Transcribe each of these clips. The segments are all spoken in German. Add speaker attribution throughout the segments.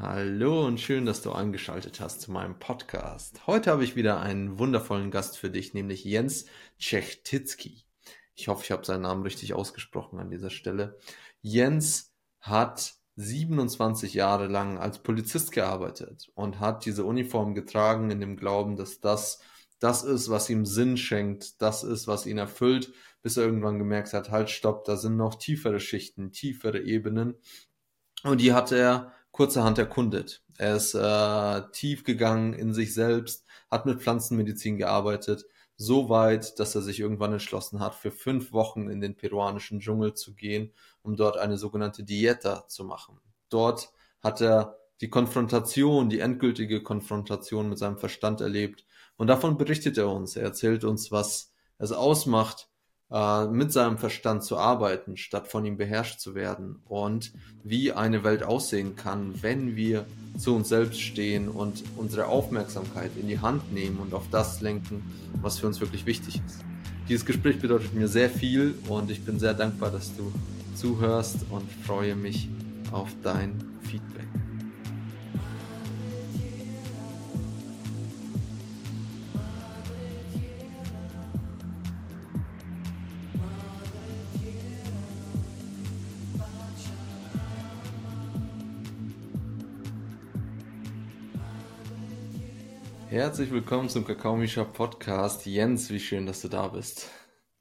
Speaker 1: Hallo und schön, dass du eingeschaltet hast zu meinem Podcast. Heute habe ich wieder einen wundervollen Gast für dich, nämlich Jens Czechtitzky. Ich hoffe, ich habe seinen Namen richtig ausgesprochen an dieser Stelle. Jens hat 27 Jahre lang als Polizist gearbeitet und hat diese Uniform getragen in dem Glauben, dass das das ist, was ihm Sinn schenkt, das ist, was ihn erfüllt, bis er irgendwann gemerkt hat, halt, stopp, da sind noch tiefere Schichten, tiefere Ebenen. Und die hat er kurzerhand erkundet. Er ist äh, tief gegangen in sich selbst, hat mit Pflanzenmedizin gearbeitet, so weit, dass er sich irgendwann entschlossen hat, für fünf Wochen in den peruanischen Dschungel zu gehen, um dort eine sogenannte Dieta zu machen. Dort hat er die Konfrontation, die endgültige Konfrontation mit seinem Verstand erlebt. Und davon berichtet er uns. Er erzählt uns, was es ausmacht, äh, mit seinem Verstand zu arbeiten, statt von ihm beherrscht zu werden und wie eine Welt aussehen kann, wenn wir zu uns selbst stehen und unsere Aufmerksamkeit in die Hand nehmen und auf das lenken, was für uns wirklich wichtig ist. Dieses Gespräch bedeutet mir sehr viel und ich bin sehr dankbar, dass du zuhörst und freue mich auf dein Feedback. Herzlich willkommen zum Kakao Mischa Podcast. Jens, wie schön, dass du da bist.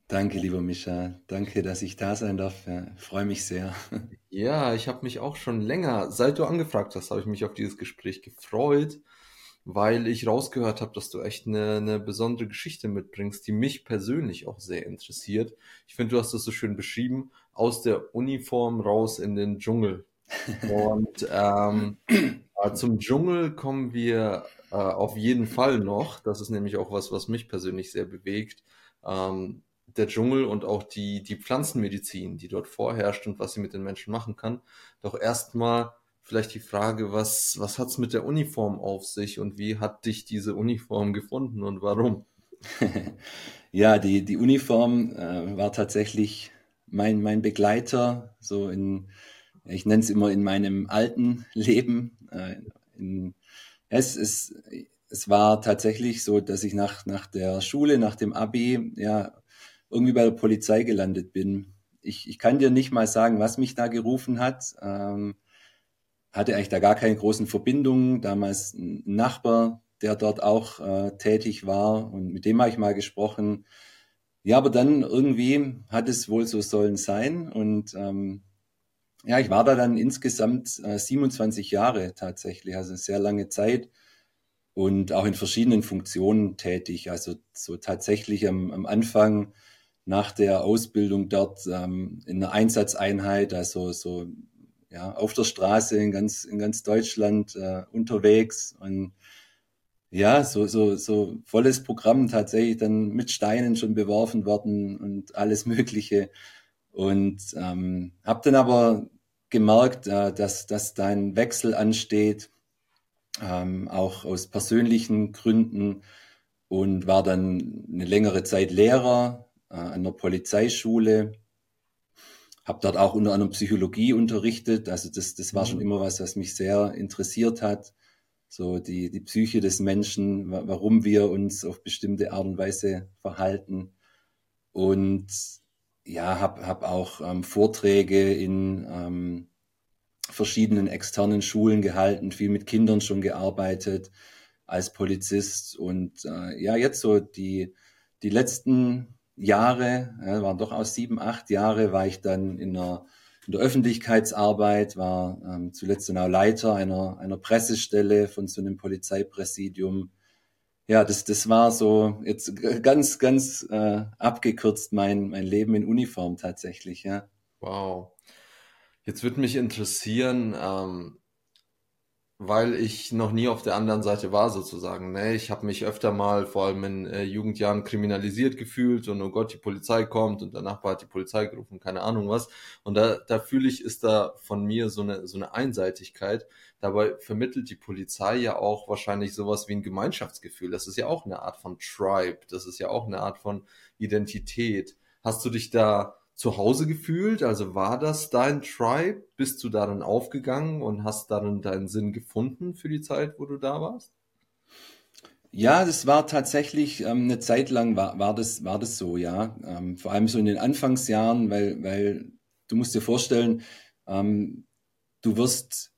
Speaker 2: Danke, lieber Mischa. Danke, dass ich da sein darf. Ja, freue mich sehr.
Speaker 1: Ja, ich habe mich auch schon länger, seit du angefragt hast, habe ich mich auf dieses Gespräch gefreut, weil ich rausgehört habe, dass du echt eine, eine besondere Geschichte mitbringst, die mich persönlich auch sehr interessiert. Ich finde, du hast das so schön beschrieben, aus der Uniform raus in den Dschungel. Und ähm, zum Dschungel kommen wir äh, auf jeden Fall noch. Das ist nämlich auch was, was mich persönlich sehr bewegt. Ähm, der Dschungel und auch die, die Pflanzenmedizin, die dort vorherrscht und was sie mit den Menschen machen kann. Doch erstmal vielleicht die Frage, was, was hat's mit der Uniform auf sich und wie hat dich diese Uniform gefunden und warum?
Speaker 2: ja, die, die Uniform äh, war tatsächlich mein, mein Begleiter, so in, ich nenne es immer in meinem alten Leben, äh, in, es, es, es war tatsächlich so, dass ich nach, nach der Schule, nach dem Abi, ja, irgendwie bei der Polizei gelandet bin. Ich, ich kann dir nicht mal sagen, was mich da gerufen hat. Ähm, hatte eigentlich da gar keine großen Verbindungen. Damals ein Nachbar, der dort auch äh, tätig war und mit dem habe ich mal gesprochen. Ja, aber dann irgendwie hat es wohl so sollen sein und ähm, ja, ich war da dann insgesamt äh, 27 Jahre tatsächlich, also sehr lange Zeit und auch in verschiedenen Funktionen tätig. Also so tatsächlich am, am Anfang nach der Ausbildung dort ähm, in einer Einsatzeinheit, also so ja, auf der Straße in ganz, in ganz Deutschland äh, unterwegs und ja, so, so, so volles Programm tatsächlich dann mit Steinen schon beworfen worden und alles Mögliche. Und ähm, habe dann aber gemerkt, äh, dass, dass da ein Wechsel ansteht, ähm, auch aus persönlichen Gründen und war dann eine längere Zeit Lehrer äh, an der Polizeischule. Habe dort auch unter anderem Psychologie unterrichtet. Also das, das war schon mhm. immer was, was mich sehr interessiert hat. So die, die Psyche des Menschen, warum wir uns auf bestimmte Art und Weise verhalten. Und ja, habe hab auch ähm, Vorträge in ähm, verschiedenen externen Schulen gehalten, viel mit Kindern schon gearbeitet als Polizist. Und äh, ja, jetzt so die, die letzten Jahre, ja, waren doch aus sieben, acht Jahre, war ich dann in der, in der Öffentlichkeitsarbeit, war ähm, zuletzt dann auch Leiter einer, einer Pressestelle von so einem Polizeipräsidium ja, das, das war so jetzt ganz, ganz äh, abgekürzt mein, mein Leben in Uniform tatsächlich, ja.
Speaker 1: Wow. Jetzt würde mich interessieren, ähm, weil ich noch nie auf der anderen Seite war sozusagen. Ne? Ich habe mich öfter mal, vor allem in äh, Jugendjahren, kriminalisiert gefühlt und oh Gott, die Polizei kommt und der Nachbar hat die Polizei gerufen, keine Ahnung was. Und da, da fühle ich, ist da von mir so eine, so eine Einseitigkeit. Dabei vermittelt die Polizei ja auch wahrscheinlich sowas wie ein Gemeinschaftsgefühl. Das ist ja auch eine Art von Tribe, das ist ja auch eine Art von Identität. Hast du dich da zu Hause gefühlt? Also war das dein Tribe? Bist du darin aufgegangen und hast darin deinen Sinn gefunden für die Zeit, wo du da warst?
Speaker 2: Ja, das war tatsächlich ähm, eine Zeit lang war, war, das, war das so, ja. Ähm, vor allem so in den Anfangsjahren, weil, weil du musst dir vorstellen, ähm, du wirst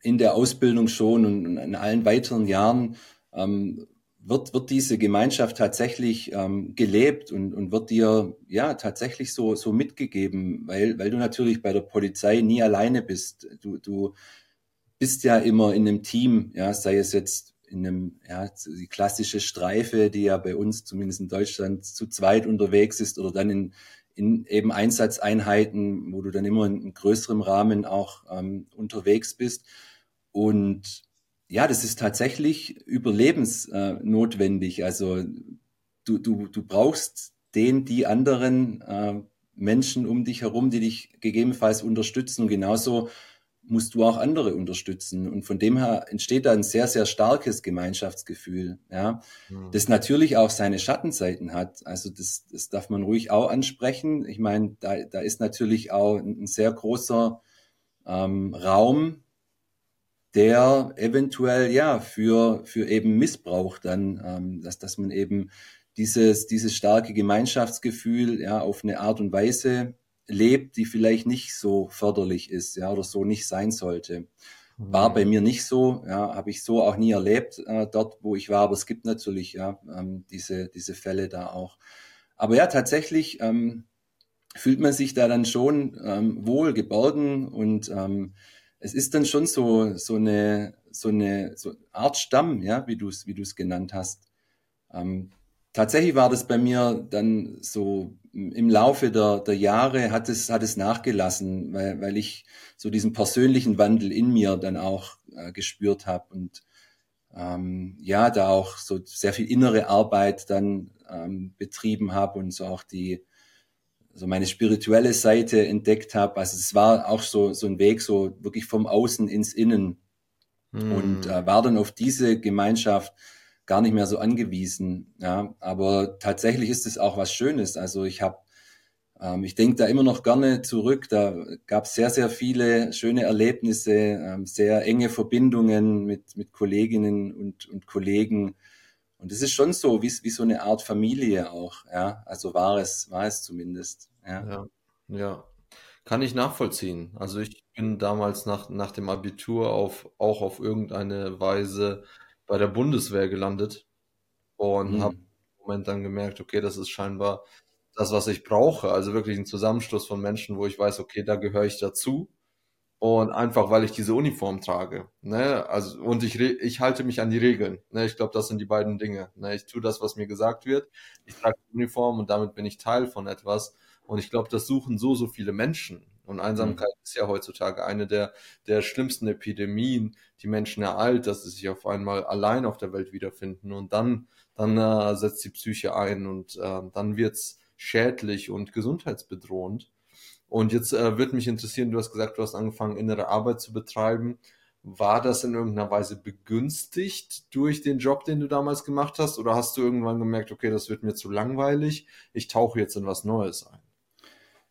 Speaker 2: in der Ausbildung schon und in allen weiteren Jahren ähm, wird, wird diese Gemeinschaft tatsächlich ähm, gelebt und, und wird dir ja tatsächlich so, so mitgegeben, weil, weil du natürlich bei der Polizei nie alleine bist. Du, du bist ja immer in einem Team, ja, sei es jetzt in einem, ja, die klassische Streife, die ja bei uns zumindest in Deutschland zu zweit unterwegs ist oder dann in, in eben Einsatzeinheiten, wo du dann immer in, in größerem Rahmen auch ähm, unterwegs bist. Und ja, das ist tatsächlich überlebensnotwendig. also du, du, du brauchst den, die anderen äh, Menschen um dich herum, die dich gegebenenfalls unterstützen. Und genauso musst du auch andere unterstützen. Und von dem her entsteht da ein sehr, sehr starkes Gemeinschaftsgefühl, ja, mhm. das natürlich auch seine Schattenseiten hat. Also das, das darf man ruhig auch ansprechen. Ich meine, da, da ist natürlich auch ein, sehr großer ähm, Raum, der eventuell ja für, für eben Missbrauch dann, ähm, dass, dass man eben dieses, dieses starke Gemeinschaftsgefühl ja auf eine Art und Weise lebt, die vielleicht nicht so förderlich ist, ja, oder so nicht sein sollte. War bei mhm. mir nicht so, ja, habe ich so auch nie erlebt äh, dort, wo ich war, aber es gibt natürlich ja ähm, diese diese Fälle da auch. Aber ja, tatsächlich ähm, fühlt man sich da dann schon ähm, wohl geborgen und ähm, es ist dann schon so so eine so eine so Art Stamm, ja, wie du es wie du es genannt hast. Ähm, tatsächlich war das bei mir dann so im Laufe der, der Jahre hat es, hat es nachgelassen, weil, weil ich so diesen persönlichen Wandel in mir dann auch äh, gespürt habe und ähm, ja, da auch so sehr viel innere Arbeit dann ähm, betrieben habe und so auch die, so meine spirituelle Seite entdeckt habe. Also es war auch so, so ein Weg, so wirklich vom Außen ins Innen mm. und äh, war dann auf diese Gemeinschaft gar nicht mehr so angewiesen. Ja, aber tatsächlich ist es auch was Schönes. Also ich habe, ähm, ich denke da immer noch gerne zurück. Da gab es sehr, sehr viele schöne Erlebnisse, ähm, sehr enge Verbindungen mit mit Kolleginnen und und Kollegen. Und es ist schon so, wie, wie so eine Art Familie auch. Ja, also war es, war es zumindest. Ja.
Speaker 1: ja, ja. Kann ich nachvollziehen. Also ich bin damals nach, nach dem Abitur auf, auch auf irgendeine Weise bei der Bundeswehr gelandet und mhm. habe im Moment dann gemerkt, okay, das ist scheinbar das, was ich brauche. Also wirklich ein Zusammenschluss von Menschen, wo ich weiß, okay, da gehöre ich dazu. Und einfach, weil ich diese Uniform trage. Ne? Also, und ich, ich halte mich an die Regeln. Ne? Ich glaube, das sind die beiden Dinge. Ne? Ich tue das, was mir gesagt wird. Ich trage die Uniform und damit bin ich Teil von etwas. Und ich glaube, das suchen so, so viele Menschen. Und Einsamkeit mhm. ist ja heutzutage eine der, der schlimmsten Epidemien, die Menschen ereilt, dass sie sich auf einmal allein auf der Welt wiederfinden. Und dann, dann äh, setzt die Psyche ein und äh, dann wird's schädlich und gesundheitsbedrohend. Und jetzt äh, würde mich interessieren, du hast gesagt, du hast angefangen, innere Arbeit zu betreiben. War das in irgendeiner Weise begünstigt durch den Job, den du damals gemacht hast? Oder hast du irgendwann gemerkt, okay, das wird mir zu langweilig, ich tauche jetzt in was Neues ein?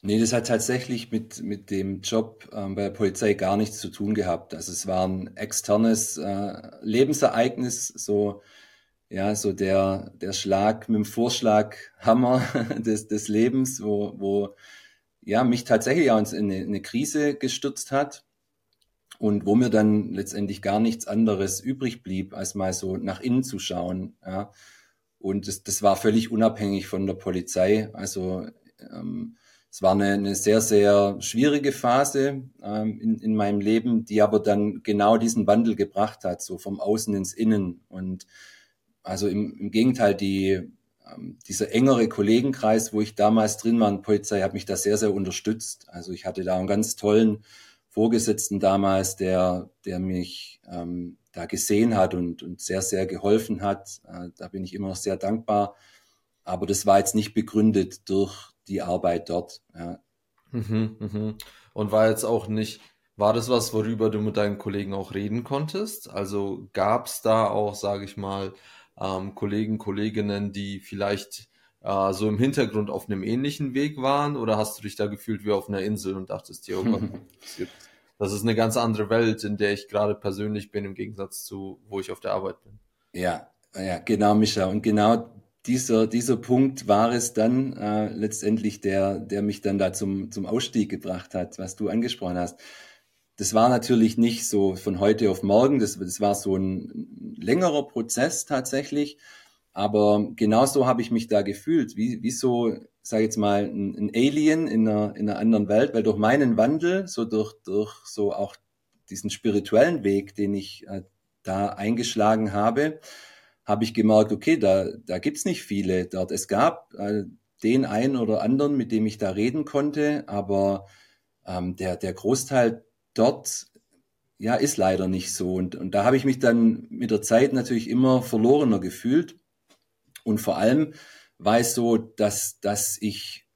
Speaker 2: Nee, das hat tatsächlich mit, mit dem Job ähm, bei der Polizei gar nichts zu tun gehabt. Also es war ein externes äh, Lebensereignis, so, ja, so der, der Schlag mit dem Vorschlaghammer des, des Lebens, wo, wo ja, mich tatsächlich auch in eine, eine Krise gestürzt hat und wo mir dann letztendlich gar nichts anderes übrig blieb, als mal so nach innen zu schauen. Ja. Und das, das war völlig unabhängig von der Polizei. Also ähm, es war eine, eine sehr, sehr schwierige Phase ähm, in, in meinem Leben, die aber dann genau diesen Wandel gebracht hat, so vom Außen ins Innen. Und also im, im Gegenteil, die, dieser engere Kollegenkreis, wo ich damals drin war in Polizei, hat mich da sehr, sehr unterstützt. Also ich hatte da einen ganz tollen Vorgesetzten damals, der, der mich ähm, da gesehen hat und, und sehr, sehr geholfen hat. Äh, da bin ich immer noch sehr dankbar. Aber das war jetzt nicht begründet durch, die Arbeit dort. Ja.
Speaker 1: Mhm, mhm. Und war jetzt auch nicht, war das was, worüber du mit deinen Kollegen auch reden konntest? Also gab es da auch, sage ich mal, ähm, Kollegen, Kolleginnen, die vielleicht äh, so im Hintergrund auf einem ähnlichen Weg waren? Oder hast du dich da gefühlt wie auf einer Insel und dachtest dir, oh Gott, das ist eine ganz andere Welt, in der ich gerade persönlich bin, im Gegensatz zu, wo ich auf der Arbeit bin?
Speaker 2: Ja, ja, genau, Micha. Und genau dieser, dieser Punkt war es dann äh, letztendlich, der, der mich dann da zum, zum Ausstieg gebracht hat, was du angesprochen hast. Das war natürlich nicht so von heute auf morgen, das, das war so ein längerer Prozess tatsächlich. Aber genauso habe ich mich da gefühlt, wie, wie so, sage jetzt mal, ein, ein Alien in einer, in einer anderen Welt, weil durch meinen Wandel, so durch, durch so auch diesen spirituellen Weg, den ich äh, da eingeschlagen habe, habe ich gemerkt, okay, da, da gibt's nicht viele dort. Es gab äh, den einen oder anderen, mit dem ich da reden konnte, aber ähm, der, der Großteil dort ja, ist leider nicht so. Und, und da habe ich mich dann mit der Zeit natürlich immer verlorener gefühlt. Und vor allem war es so, dass, dass ich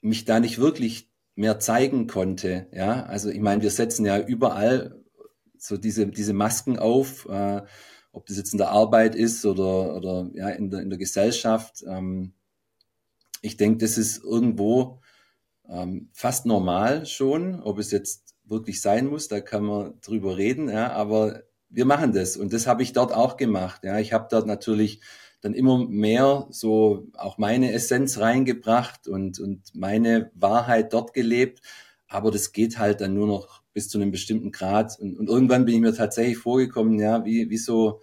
Speaker 2: mich da nicht wirklich mehr zeigen konnte. Ja, also ich meine, wir setzen ja überall so diese, diese Masken auf. Äh, ob das jetzt in der Arbeit ist oder, oder ja, in, der, in der Gesellschaft. Ähm, ich denke, das ist irgendwo ähm, fast normal schon, ob es jetzt wirklich sein muss, da kann man drüber reden, ja, aber wir machen das und das habe ich dort auch gemacht. Ja, ich habe dort natürlich dann immer mehr so auch meine Essenz reingebracht und, und meine Wahrheit dort gelebt. Aber das geht halt dann nur noch bis zu einem bestimmten Grad. Und, und irgendwann bin ich mir tatsächlich vorgekommen, ja, wie, wie so,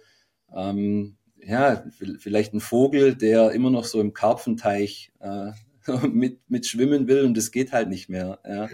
Speaker 2: ähm, ja, vielleicht ein Vogel, der immer noch so im Karpfenteich äh, mit, mit schwimmen will und das geht halt nicht mehr. Ja,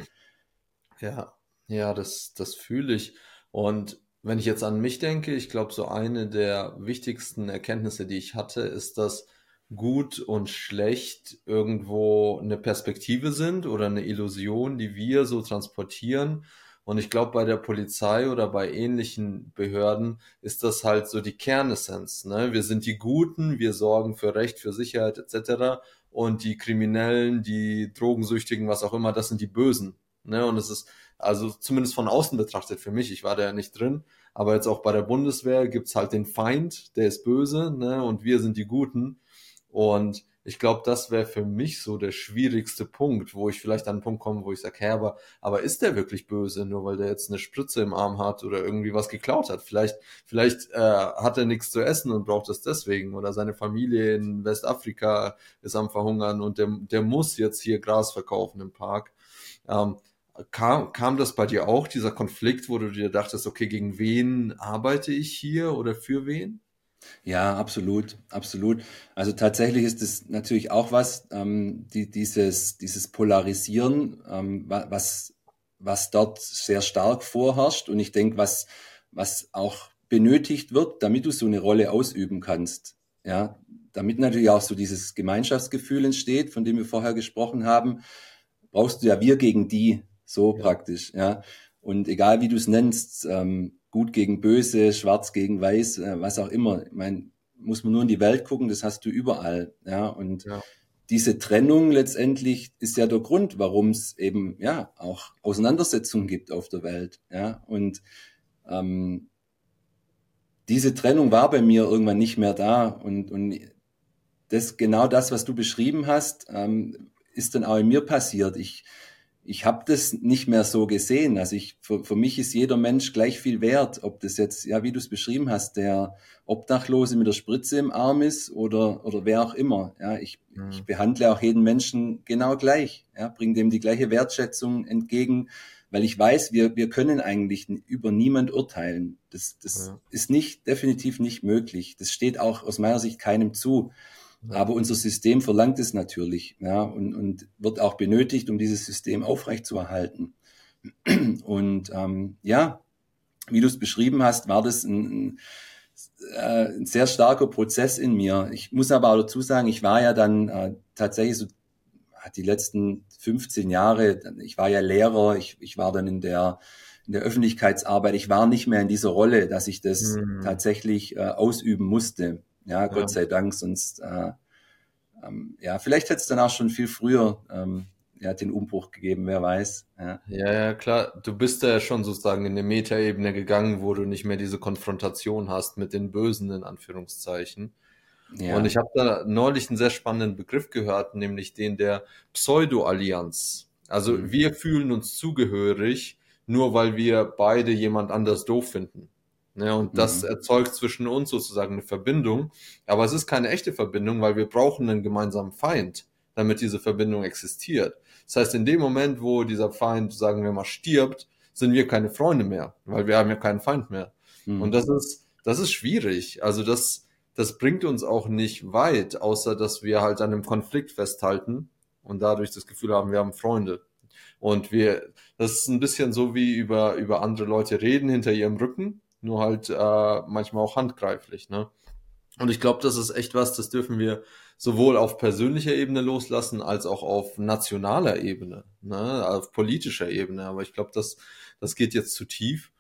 Speaker 1: ja, ja das, das fühle ich. Und wenn ich jetzt an mich denke, ich glaube, so eine der wichtigsten Erkenntnisse, die ich hatte, ist, dass gut und schlecht irgendwo eine Perspektive sind oder eine Illusion, die wir so transportieren und ich glaube, bei der Polizei oder bei ähnlichen Behörden ist das halt so die Kernessenz. Ne? Wir sind die Guten, wir sorgen für Recht, für Sicherheit etc. Und die Kriminellen, die Drogensüchtigen, was auch immer, das sind die Bösen. Ne? Und es ist also zumindest von außen betrachtet für mich, ich war da ja nicht drin, aber jetzt auch bei der Bundeswehr gibt's halt den Feind, der ist böse, ne? und wir sind die Guten. Und ich glaube, das wäre für mich so der schwierigste Punkt, wo ich vielleicht an einen Punkt komme, wo ich sage, hä, aber, aber ist der wirklich böse, nur weil der jetzt eine Spritze im Arm hat oder irgendwie was geklaut hat? Vielleicht, vielleicht äh, hat er nichts zu essen und braucht es deswegen oder seine Familie in Westafrika ist am Verhungern und der, der muss jetzt hier Gras verkaufen im Park. Ähm, kam, kam das bei dir auch, dieser Konflikt, wo du dir dachtest, okay, gegen wen arbeite ich hier oder für wen?
Speaker 2: Ja, absolut, absolut. Also tatsächlich ist es natürlich auch was, ähm, die, dieses, dieses Polarisieren, ähm, was, was dort sehr stark vorherrscht und ich denke, was, was auch benötigt wird, damit du so eine Rolle ausüben kannst. Ja, damit natürlich auch so dieses Gemeinschaftsgefühl entsteht, von dem wir vorher gesprochen haben, brauchst du ja wir gegen die, so ja. praktisch, ja. Und egal wie du es nennst, ähm, gut gegen böse, schwarz gegen weiß, äh, was auch immer. Ich meine, muss man nur in die Welt gucken, das hast du überall. Ja, und ja. diese Trennung letztendlich ist ja der Grund, warum es eben ja auch Auseinandersetzungen gibt auf der Welt. Ja, und ähm, diese Trennung war bei mir irgendwann nicht mehr da und, und das genau das, was du beschrieben hast, ähm, ist dann auch in mir passiert. Ich ich habe das nicht mehr so gesehen. Also ich, für, für mich ist jeder Mensch gleich viel wert, ob das jetzt, ja, wie du es beschrieben hast, der Obdachlose mit der Spritze im Arm ist oder, oder wer auch immer. Ja, ich, mhm. ich behandle auch jeden Menschen genau gleich, ja, bringe dem die gleiche Wertschätzung entgegen, weil ich weiß, wir, wir können eigentlich über niemand urteilen. Das, das ja. ist nicht, definitiv nicht möglich. Das steht auch aus meiner Sicht keinem zu. Aber unser System verlangt es natürlich ja, und, und wird auch benötigt, um dieses System aufrechtzuerhalten. Und ähm, ja, wie du es beschrieben hast, war das ein, ein, äh, ein, sehr starker Prozess in mir. Ich muss aber auch dazu sagen, ich war ja dann äh, tatsächlich so die letzten 15 Jahre, ich war ja Lehrer, ich, ich war dann in der in der Öffentlichkeitsarbeit, ich war nicht mehr in dieser Rolle, dass ich das mhm. tatsächlich äh, ausüben musste. Ja, Gott ja. sei Dank, sonst, äh, ähm, ja, vielleicht hätte es dann auch schon viel früher ähm, ja, den Umbruch gegeben, wer weiß.
Speaker 1: Ja. ja, ja, klar. Du bist ja schon sozusagen in eine Metaebene gegangen, wo du nicht mehr diese Konfrontation hast mit den Bösen, in Anführungszeichen. Ja. Und ich habe da neulich einen sehr spannenden Begriff gehört, nämlich den der Pseudo-Allianz. Also mhm. wir fühlen uns zugehörig, nur weil wir beide jemand anders doof finden. Ja, und das mhm. erzeugt zwischen uns sozusagen eine Verbindung. Aber es ist keine echte Verbindung, weil wir brauchen einen gemeinsamen Feind, damit diese Verbindung existiert. Das heißt, in dem Moment, wo dieser Feind, sagen wir mal, stirbt, sind wir keine Freunde mehr, weil wir haben ja keinen Feind mehr. Mhm. Und das ist, das ist schwierig. Also das, das bringt uns auch nicht weit, außer dass wir halt an einem Konflikt festhalten und dadurch das Gefühl haben, wir haben Freunde. Und wir, das ist ein bisschen so wie über, über andere Leute reden hinter ihrem Rücken, nur halt äh, manchmal auch handgreiflich. Ne? Und ich glaube, das ist echt was, das dürfen wir sowohl auf persönlicher Ebene loslassen, als auch auf nationaler Ebene, ne? auf politischer Ebene. Aber ich glaube, das, das geht jetzt zu tief.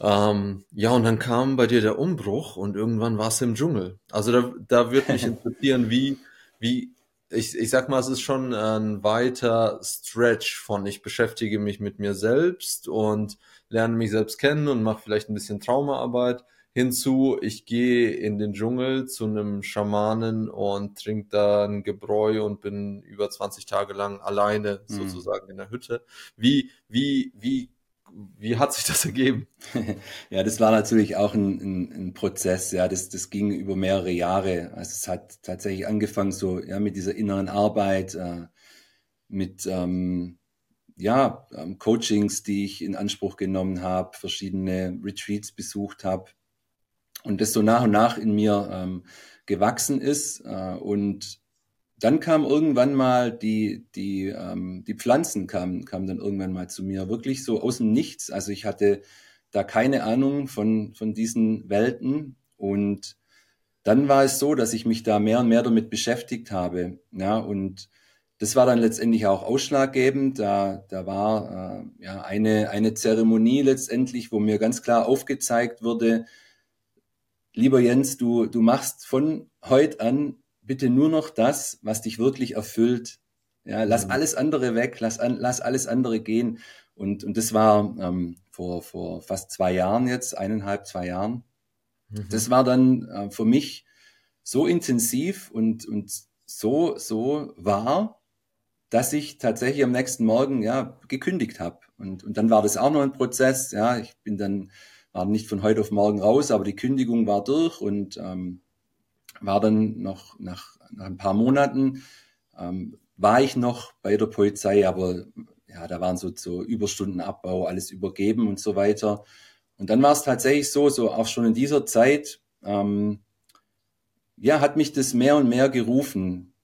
Speaker 1: Ähm, ja, und dann kam bei dir der Umbruch und irgendwann warst du im Dschungel. Also da, da würde mich interessieren, wie, wie, ich, ich sag mal, es ist schon ein weiter Stretch von ich beschäftige mich mit mir selbst und lerne mich selbst kennen und mache vielleicht ein bisschen Traumaarbeit hinzu, ich gehe in den Dschungel zu einem Schamanen und trinke da ein Gebräu und bin über 20 Tage lang alleine mhm. sozusagen in der Hütte. Wie, wie, wie wie hat sich das ergeben?
Speaker 2: ja, das war natürlich auch ein, ein, ein, Prozess. Ja, das, das ging über mehrere Jahre. Also es hat tatsächlich angefangen so ja mit dieser inneren Arbeit, äh, mit ähm, ja ähm, Coachings, die ich in Anspruch genommen habe, verschiedene Retreats besucht habe und das so nach und nach in mir ähm, gewachsen ist äh, und dann kam irgendwann mal die, die, ähm, die Pflanzen kamen, kamen dann irgendwann mal zu mir, wirklich so aus dem Nichts. Also ich hatte da keine Ahnung von, von diesen Welten. Und dann war es so, dass ich mich da mehr und mehr damit beschäftigt habe. Ja, und das war dann letztendlich auch ausschlaggebend. Da, da war äh, ja eine, eine Zeremonie letztendlich, wo mir ganz klar aufgezeigt wurde, lieber Jens, du, du machst von heute an bitte nur noch das, was dich wirklich erfüllt. Ja, lass mhm. alles andere weg, lass, an, lass alles andere gehen. Und, und das war ähm, vor, vor fast zwei Jahren jetzt, eineinhalb, zwei Jahren. Mhm. Das war dann äh, für mich so intensiv und, und so, so wahr, dass ich tatsächlich am nächsten Morgen ja gekündigt habe. Und, und dann war das auch noch ein Prozess. Ja, ich bin dann, war nicht von heute auf morgen raus, aber die Kündigung war durch und ähm, war dann noch nach, nach ein paar Monaten, ähm, war ich noch bei der Polizei, aber ja, da waren so, so Überstundenabbau, alles übergeben und so weiter. Und dann war es tatsächlich so, so auch schon in dieser Zeit, ähm, ja, hat mich das mehr und mehr gerufen.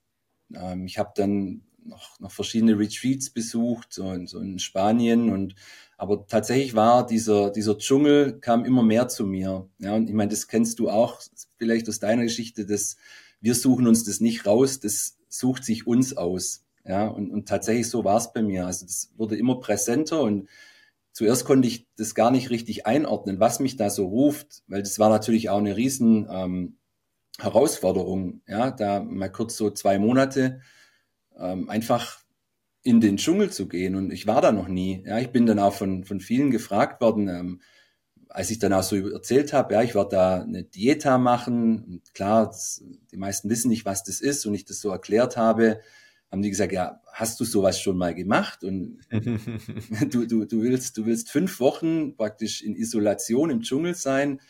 Speaker 2: Ähm, ich habe dann noch, noch verschiedene Retreats besucht, so in, so in Spanien und aber tatsächlich war dieser, dieser Dschungel kam immer mehr zu mir. Ja, und ich meine, das kennst du auch vielleicht aus deiner Geschichte, dass wir suchen uns das nicht raus, das sucht sich uns aus. Ja, und, und tatsächlich so war es bei mir. Also das wurde immer präsenter und zuerst konnte ich das gar nicht richtig einordnen, was mich da so ruft, weil das war natürlich auch eine riesen ähm, Herausforderung. Ja, da mal kurz so zwei Monate ähm, einfach in den Dschungel zu gehen. Und ich war da noch nie. Ja, ich bin dann auch von, von vielen gefragt worden, ähm, als ich dann auch so erzählt habe, ja, ich werde da eine Dieta machen. Und klar, das, die meisten wissen nicht, was das ist. Und ich das so erklärt habe, haben die gesagt, ja, hast du sowas schon mal gemacht? Und du, du, du willst, du willst fünf Wochen praktisch in Isolation im Dschungel sein.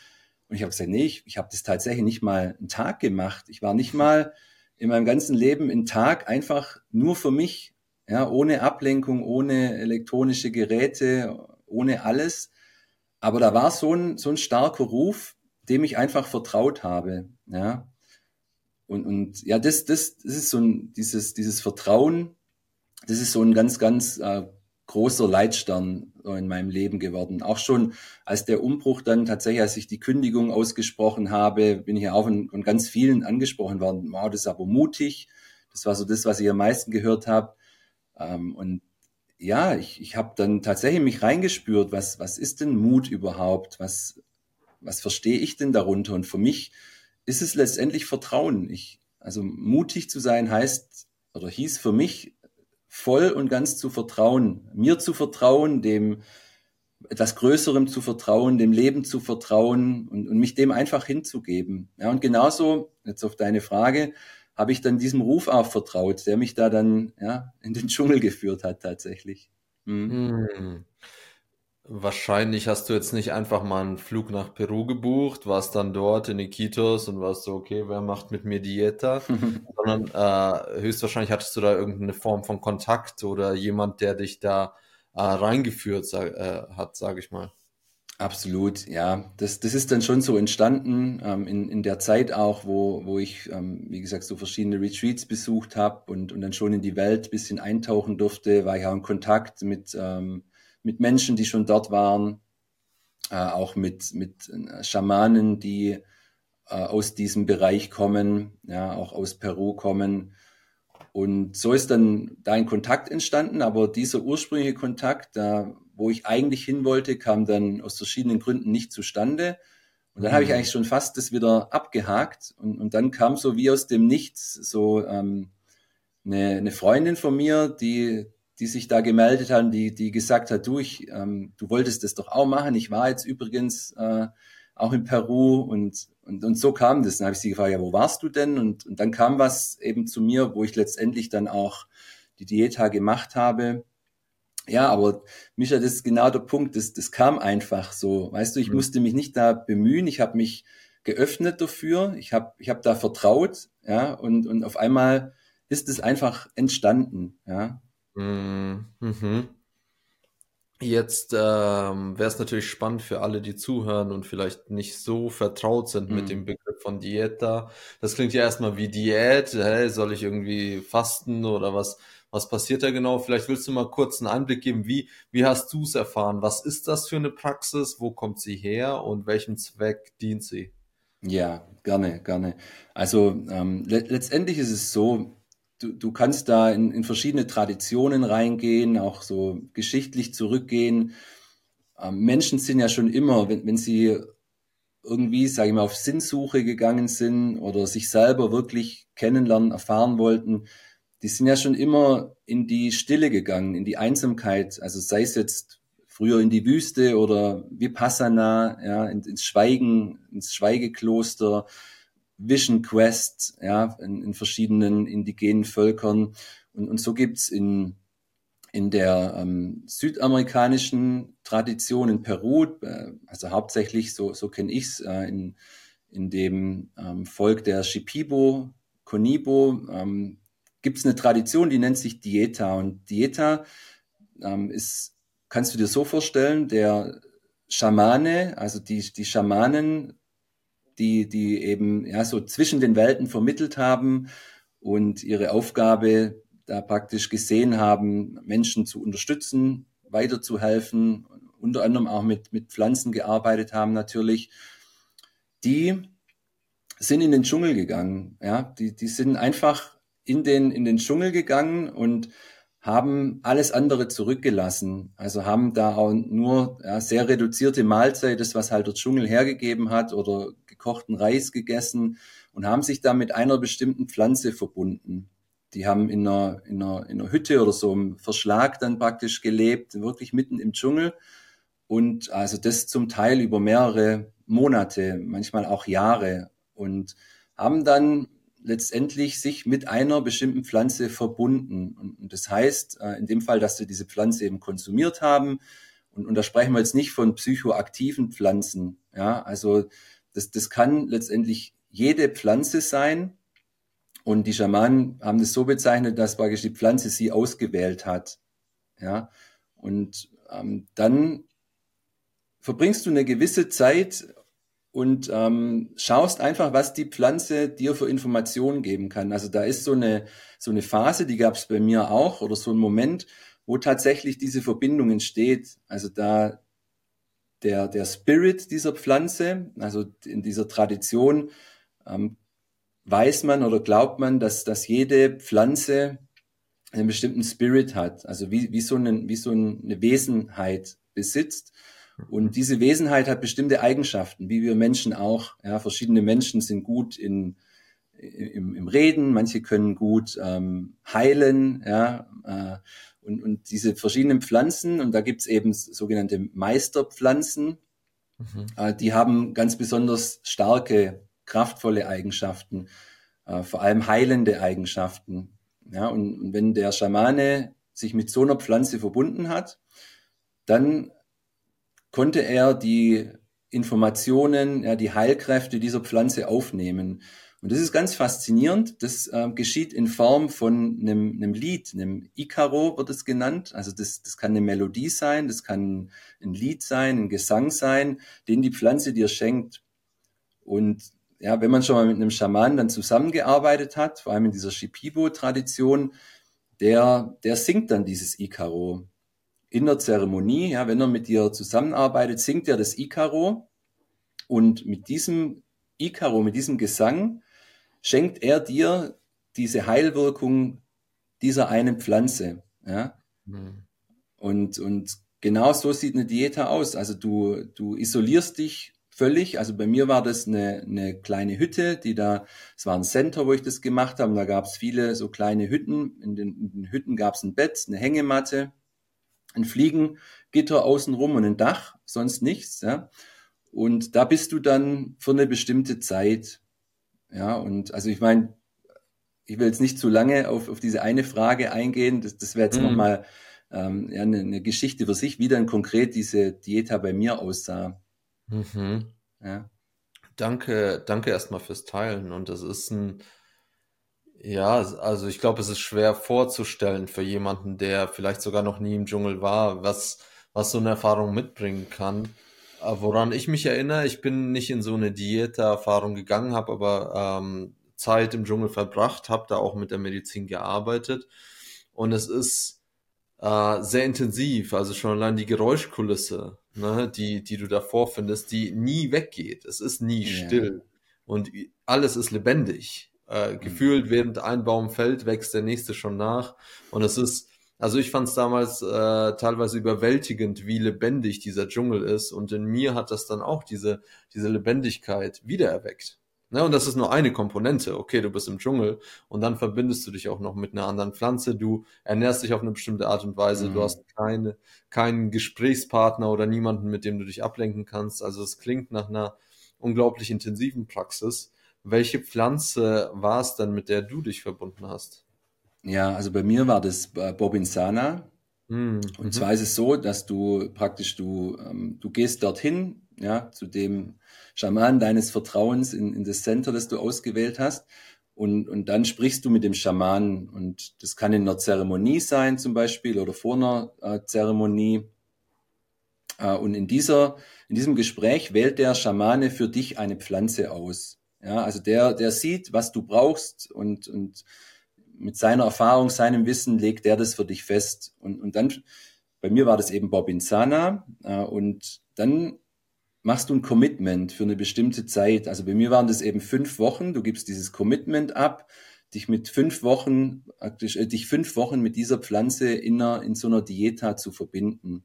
Speaker 2: Und ich habe gesagt, nee, ich, ich habe das tatsächlich nicht mal einen Tag gemacht. Ich war nicht mal in meinem ganzen Leben einen Tag einfach nur für mich ja, ohne Ablenkung, ohne elektronische Geräte, ohne alles. Aber da war so ein, so ein starker Ruf, dem ich einfach vertraut habe, ja. Und, und ja, das, das, das ist so ein, dieses, dieses Vertrauen, das ist so ein ganz, ganz äh, großer Leitstern in meinem Leben geworden. Auch schon als der Umbruch dann tatsächlich, als ich die Kündigung ausgesprochen habe, bin ich ja auch von, von ganz vielen angesprochen worden. Wow, das ist aber mutig. Das war so das, was ich am meisten gehört habe. Ähm, und ja, ich, ich habe dann tatsächlich mich reingespürt, was, was ist denn Mut überhaupt? Was, was verstehe ich denn darunter? Und für mich ist es letztendlich Vertrauen. Ich, also mutig zu sein heißt oder hieß für mich voll und ganz zu vertrauen, mir zu vertrauen, dem etwas Größerem zu vertrauen, dem Leben zu vertrauen und, und mich dem einfach hinzugeben. Ja, und genauso, jetzt auf deine Frage, habe ich dann diesem Ruf auch vertraut, der mich da dann ja, in den Dschungel geführt hat tatsächlich.
Speaker 1: Mhm. Hm. Wahrscheinlich hast du jetzt nicht einfach mal einen Flug nach Peru gebucht, warst dann dort in Iquitos und warst so, okay, wer macht mit mir Dieta? Sondern äh, höchstwahrscheinlich hattest du da irgendeine Form von Kontakt oder jemand, der dich da äh, reingeführt sag, äh, hat, sage ich mal.
Speaker 2: Absolut, ja. Das, das ist dann schon so entstanden ähm, in, in der Zeit auch, wo, wo ich, ähm, wie gesagt, so verschiedene Retreats besucht habe und, und dann schon in die Welt ein bisschen eintauchen durfte, war ich auch in Kontakt mit, ähm, mit Menschen, die schon dort waren, äh, auch mit, mit äh, Schamanen, die äh, aus diesem Bereich kommen, ja, auch aus Peru kommen. Und so ist dann da ein Kontakt entstanden, aber dieser ursprüngliche Kontakt, da wo ich eigentlich hin wollte, kam dann aus verschiedenen Gründen nicht zustande. Und dann mhm. habe ich mhm. eigentlich schon fast das wieder abgehakt. Und, und dann kam so wie aus dem Nichts so ähm, eine, eine Freundin von mir, die, die sich da gemeldet hat, die, die gesagt hat, du, ich, ähm, du wolltest das doch auch machen. Ich war jetzt übrigens äh, auch in Peru und, und, und so kam das. Dann habe ich sie gefragt, ja, wo warst du denn? Und, und dann kam was eben zu mir, wo ich letztendlich dann auch die Dieta gemacht habe. Ja, aber Micha, das ist genau der Punkt. Das, das kam einfach so. Weißt du, ich mhm. musste mich nicht da bemühen. Ich habe mich geöffnet dafür. Ich habe ich hab da vertraut. Ja, und, und auf einmal ist es einfach entstanden. Ja.
Speaker 1: Mhm. mhm. Jetzt ähm, wäre es natürlich spannend für alle, die zuhören und vielleicht nicht so vertraut sind mhm. mit dem Begriff von Dieta. Das klingt ja erstmal wie Diät. Hey, soll ich irgendwie fasten oder was? Was passiert da genau? Vielleicht willst du mal kurz einen Einblick geben, wie, wie hast du es erfahren? Was ist das für eine Praxis? Wo kommt sie her und welchem Zweck dient sie?
Speaker 2: Ja, gerne, gerne. Also ähm, le letztendlich ist es so, du, du kannst da in, in verschiedene Traditionen reingehen, auch so geschichtlich zurückgehen. Ähm, Menschen sind ja schon immer, wenn, wenn sie irgendwie, sage ich mal, auf Sinnsuche gegangen sind oder sich selber wirklich kennenlernen, erfahren wollten, die sind ja schon immer in die Stille gegangen, in die Einsamkeit. Also sei es jetzt früher in die Wüste oder Vipassana, ja, ins Schweigen, ins Schweigekloster, Vision Quest, ja, in, in verschiedenen indigenen Völkern. Und, und so gibt's in, in der ähm, südamerikanischen Tradition in Peru, äh, also hauptsächlich, so, so kenne ich's, äh, in, in dem ähm, Volk der Shipibo, Konibo, ähm, es eine Tradition, die nennt sich Dieta. Und Dieta ähm, ist, kannst du dir so vorstellen, der Schamane, also die, die Schamanen, die, die eben ja so zwischen den Welten vermittelt haben und ihre Aufgabe da praktisch gesehen haben, Menschen zu unterstützen, weiterzuhelfen, unter anderem auch mit, mit Pflanzen gearbeitet haben natürlich, die sind in den Dschungel gegangen. Ja, die, die sind einfach in den, in den Dschungel gegangen und haben alles andere zurückgelassen. Also haben da auch nur ja, sehr reduzierte Mahlzeit, das was halt der Dschungel hergegeben hat, oder gekochten Reis gegessen und haben sich da mit einer bestimmten Pflanze verbunden. Die haben in einer, in einer, in einer Hütte oder so einem Verschlag dann praktisch gelebt, wirklich mitten im Dschungel. Und also das zum Teil über mehrere Monate, manchmal auch Jahre. Und haben dann letztendlich sich mit einer bestimmten Pflanze verbunden. Und, das heißt, äh, in dem Fall, dass sie diese Pflanze eben konsumiert haben, und, und da sprechen wir jetzt nicht von psychoaktiven Pflanzen. Ja, also das, das kann letztendlich jede Pflanze sein. Und die Schamanen haben das so bezeichnet, dass praktisch die Pflanze sie ausgewählt hat. Ja, und ähm, dann verbringst du eine gewisse Zeit und ähm, schaust einfach, was die Pflanze dir für Informationen geben kann. Also da ist so eine, so eine Phase, die gab es bei mir auch, oder so ein Moment, wo tatsächlich diese Verbindung entsteht. Also da der, der Spirit dieser Pflanze, also in dieser Tradition, ähm, weiß man oder glaubt man, dass, dass jede Pflanze einen bestimmten Spirit hat, also wie, wie, so, eine, wie so eine Wesenheit besitzt. Und diese Wesenheit hat bestimmte Eigenschaften, wie wir Menschen auch. Ja, verschiedene Menschen sind gut in, im, im Reden, manche können gut ähm, heilen, ja, äh, und, und diese verschiedenen Pflanzen, und da gibt's eben sogenannte Meisterpflanzen, mhm. äh, die haben ganz besonders starke, kraftvolle Eigenschaften, äh, vor allem heilende Eigenschaften. Ja, und, und wenn der Schamane sich mit so einer Pflanze verbunden hat, dann konnte er die Informationen, ja, die Heilkräfte dieser Pflanze aufnehmen. Und das ist ganz faszinierend. Das äh, geschieht in Form von einem, einem Lied, einem Icaro wird es genannt. Also das, das kann eine Melodie sein, das kann ein Lied sein, ein Gesang sein, den die Pflanze dir schenkt. Und ja, wenn man schon mal mit einem Schaman dann zusammengearbeitet hat, vor allem in dieser Shipibo-Tradition, der, der singt dann dieses Icaro. In der Zeremonie, ja, wenn er mit dir zusammenarbeitet, singt er das Icaro. Und mit diesem Icaro, mit diesem Gesang, schenkt er dir diese Heilwirkung dieser einen Pflanze. Ja? Mhm. Und, und genau so sieht eine Dieta aus. Also du, du isolierst dich völlig. Also bei mir war das eine, eine kleine Hütte, die da, es war ein Center, wo ich das gemacht habe. Und da gab es viele so kleine Hütten. In den, in den Hütten gab es ein Bett, eine Hängematte, ein Fliegengitter außenrum und ein Dach, sonst nichts. Ja? Und da bist du dann für eine bestimmte Zeit ja, und also ich meine, ich will jetzt nicht zu lange auf, auf diese eine Frage eingehen. Das, das wäre jetzt mhm. nochmal ähm, ja, eine, eine Geschichte für sich, wie dann konkret diese Dieta bei mir aussah.
Speaker 1: Mhm. Ja. Danke, danke erstmal fürs Teilen. Und das ist ein, ja, also ich glaube, es ist schwer vorzustellen für jemanden, der vielleicht sogar noch nie im Dschungel war, was, was so eine Erfahrung mitbringen kann. Äh, woran ich mich erinnere, ich bin nicht in so eine Diäterfahrung gegangen, habe aber ähm, Zeit im Dschungel verbracht, habe da auch mit der Medizin gearbeitet und es ist äh, sehr intensiv, also schon allein die Geräuschkulisse, ne, die, die du da vorfindest, die nie weggeht. Es ist nie yeah. still und alles ist lebendig. Äh, mhm. Gefühlt, während ein Baum fällt, wächst der nächste schon nach und es ist also ich fand es damals äh, teilweise überwältigend, wie lebendig dieser Dschungel ist. Und in mir hat das dann auch diese, diese Lebendigkeit wiedererweckt. Ne? Und das ist nur eine Komponente. Okay, du bist im Dschungel und dann verbindest du dich auch noch mit einer anderen Pflanze. Du ernährst dich auf eine bestimmte Art und Weise. Mhm. Du hast keine, keinen Gesprächspartner oder niemanden, mit dem du dich ablenken kannst. Also es klingt nach einer unglaublich intensiven Praxis. Welche Pflanze war es denn, mit der du dich verbunden hast?
Speaker 2: Ja, also bei mir war das äh, Bobinsana. Mhm. Und zwar ist es so, dass du praktisch, du, ähm, du gehst dorthin, ja, zu dem Schaman deines Vertrauens in, in das Center, das du ausgewählt hast. Und, und dann sprichst du mit dem Schaman. Und das kann in einer Zeremonie sein zum Beispiel oder vor einer äh, Zeremonie. Äh, und in, dieser, in diesem Gespräch wählt der Schamane für dich eine Pflanze aus. Ja, also der, der sieht, was du brauchst und, und mit seiner Erfahrung, seinem Wissen legt er das für dich fest. Und, und dann, bei mir war das eben Bob Insana. Äh, und dann machst du ein Commitment für eine bestimmte Zeit. Also bei mir waren das eben fünf Wochen. Du gibst dieses Commitment ab, dich mit fünf Wochen, äh, dich fünf Wochen mit dieser Pflanze in, einer, in so einer Dieta zu verbinden.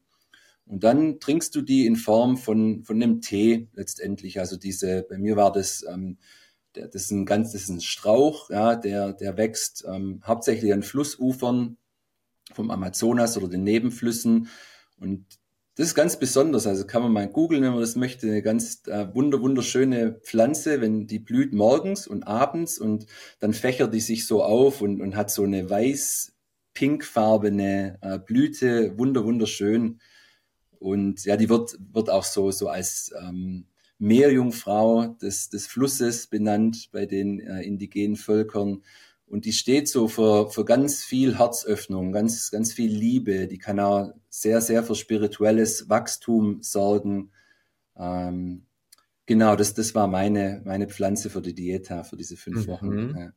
Speaker 2: Und dann trinkst du die in Form von, von einem Tee letztendlich. Also diese, bei mir war das ähm, der, das ist ein ganz, das ist ein Strauch, ja, der, der wächst ähm, hauptsächlich an Flussufern vom Amazonas oder den Nebenflüssen. Und das ist ganz besonders. Also kann man mal googeln, wenn man das möchte. Eine ganz äh, wunder, wunderschöne Pflanze, wenn die blüht morgens und abends und dann fächert die sich so auf und, und hat so eine weiß-pinkfarbene äh, Blüte. Wunder, wunderschön. Und ja, die wird, wird auch so, so als ähm, Meerjungfrau des, des Flusses benannt bei den äh, indigenen Völkern. Und die steht so für, für ganz viel Herzöffnung, ganz, ganz viel Liebe. Die kann auch sehr, sehr für spirituelles Wachstum sorgen. Ähm, genau, das, das war meine, meine Pflanze für die Dieta, für diese fünf Wochen. Mhm. Ja.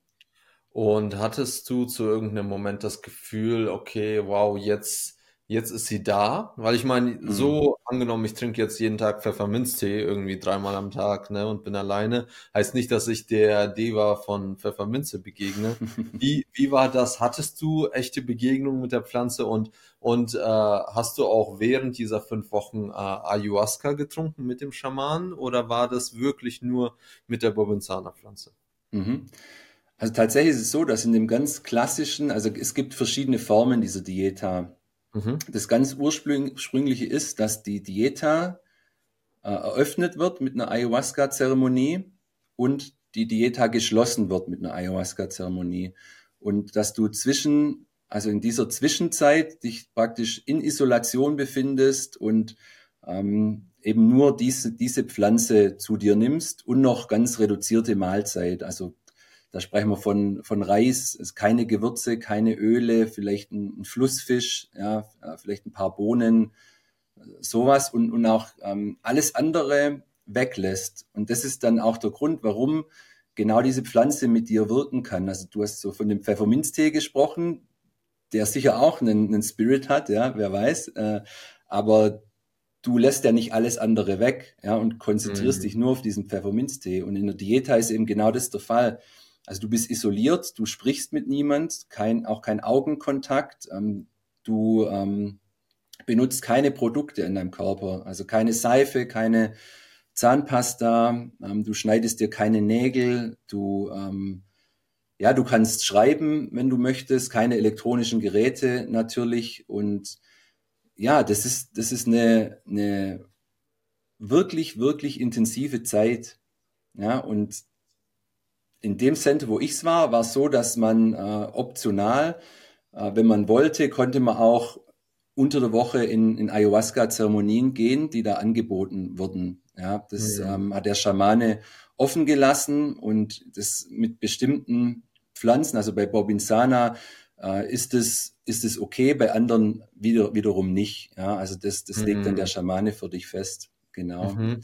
Speaker 1: Und hattest du zu irgendeinem Moment das Gefühl, okay, wow, jetzt jetzt ist sie da, weil ich meine, mhm. so angenommen, ich trinke jetzt jeden Tag Pfefferminztee irgendwie dreimal am Tag, ne, und bin alleine, heißt nicht, dass ich der Deva von Pfefferminze begegne. wie, wie war das? Hattest du echte Begegnungen mit der Pflanze und und äh, hast du auch während dieser fünf Wochen äh, Ayahuasca getrunken mit dem Schaman oder war das wirklich nur mit der Bobinzana-Pflanze?
Speaker 2: Mhm. Also tatsächlich ist es so, dass in dem ganz klassischen, also es gibt verschiedene Formen dieser Dieta. Mhm. Das ganz ursprüngliche ist, dass die Dieta äh, eröffnet wird mit einer Ayahuasca-Zeremonie und die Dieta geschlossen wird mit einer Ayahuasca-Zeremonie. Und dass du zwischen, also in dieser Zwischenzeit dich praktisch in Isolation befindest und ähm, eben nur diese, diese Pflanze zu dir nimmst und noch ganz reduzierte Mahlzeit. Also da sprechen wir von, von Reis, keine Gewürze, keine Öle, vielleicht ein, ein Flussfisch, ja, vielleicht ein paar Bohnen, sowas und, und auch ähm, alles andere weglässt. Und das ist dann auch der Grund, warum genau diese Pflanze mit dir wirken kann. Also du hast so von dem Pfefferminztee gesprochen, der sicher auch einen, einen Spirit hat, ja, wer weiß. Äh, aber du lässt ja nicht alles andere weg, ja, und konzentrierst mhm. dich nur auf diesen Pfefferminztee. Und in der Dieta ist eben genau das der Fall. Also du bist isoliert, du sprichst mit niemand, kein, auch kein Augenkontakt, ähm, du ähm, benutzt keine Produkte in deinem Körper, also keine Seife, keine Zahnpasta, ähm, du schneidest dir keine Nägel, du, ähm, ja, du kannst schreiben, wenn du möchtest, keine elektronischen Geräte natürlich und ja, das ist, das ist eine, eine wirklich, wirklich intensive Zeit. Ja, und in dem Center, wo ich es war, war es so, dass man äh, optional, äh, wenn man wollte, konnte man auch unter der Woche in, in Ayahuasca-Zeremonien gehen, die da angeboten wurden. Ja, das ja. Ähm, hat der Schamane offen gelassen und das mit bestimmten Pflanzen, also bei Bobinsana äh, ist es ist es okay, bei anderen wieder, wiederum nicht. Ja, also das, das mhm. legt dann der mhm. Schamane für dich fest. Genau. Mhm.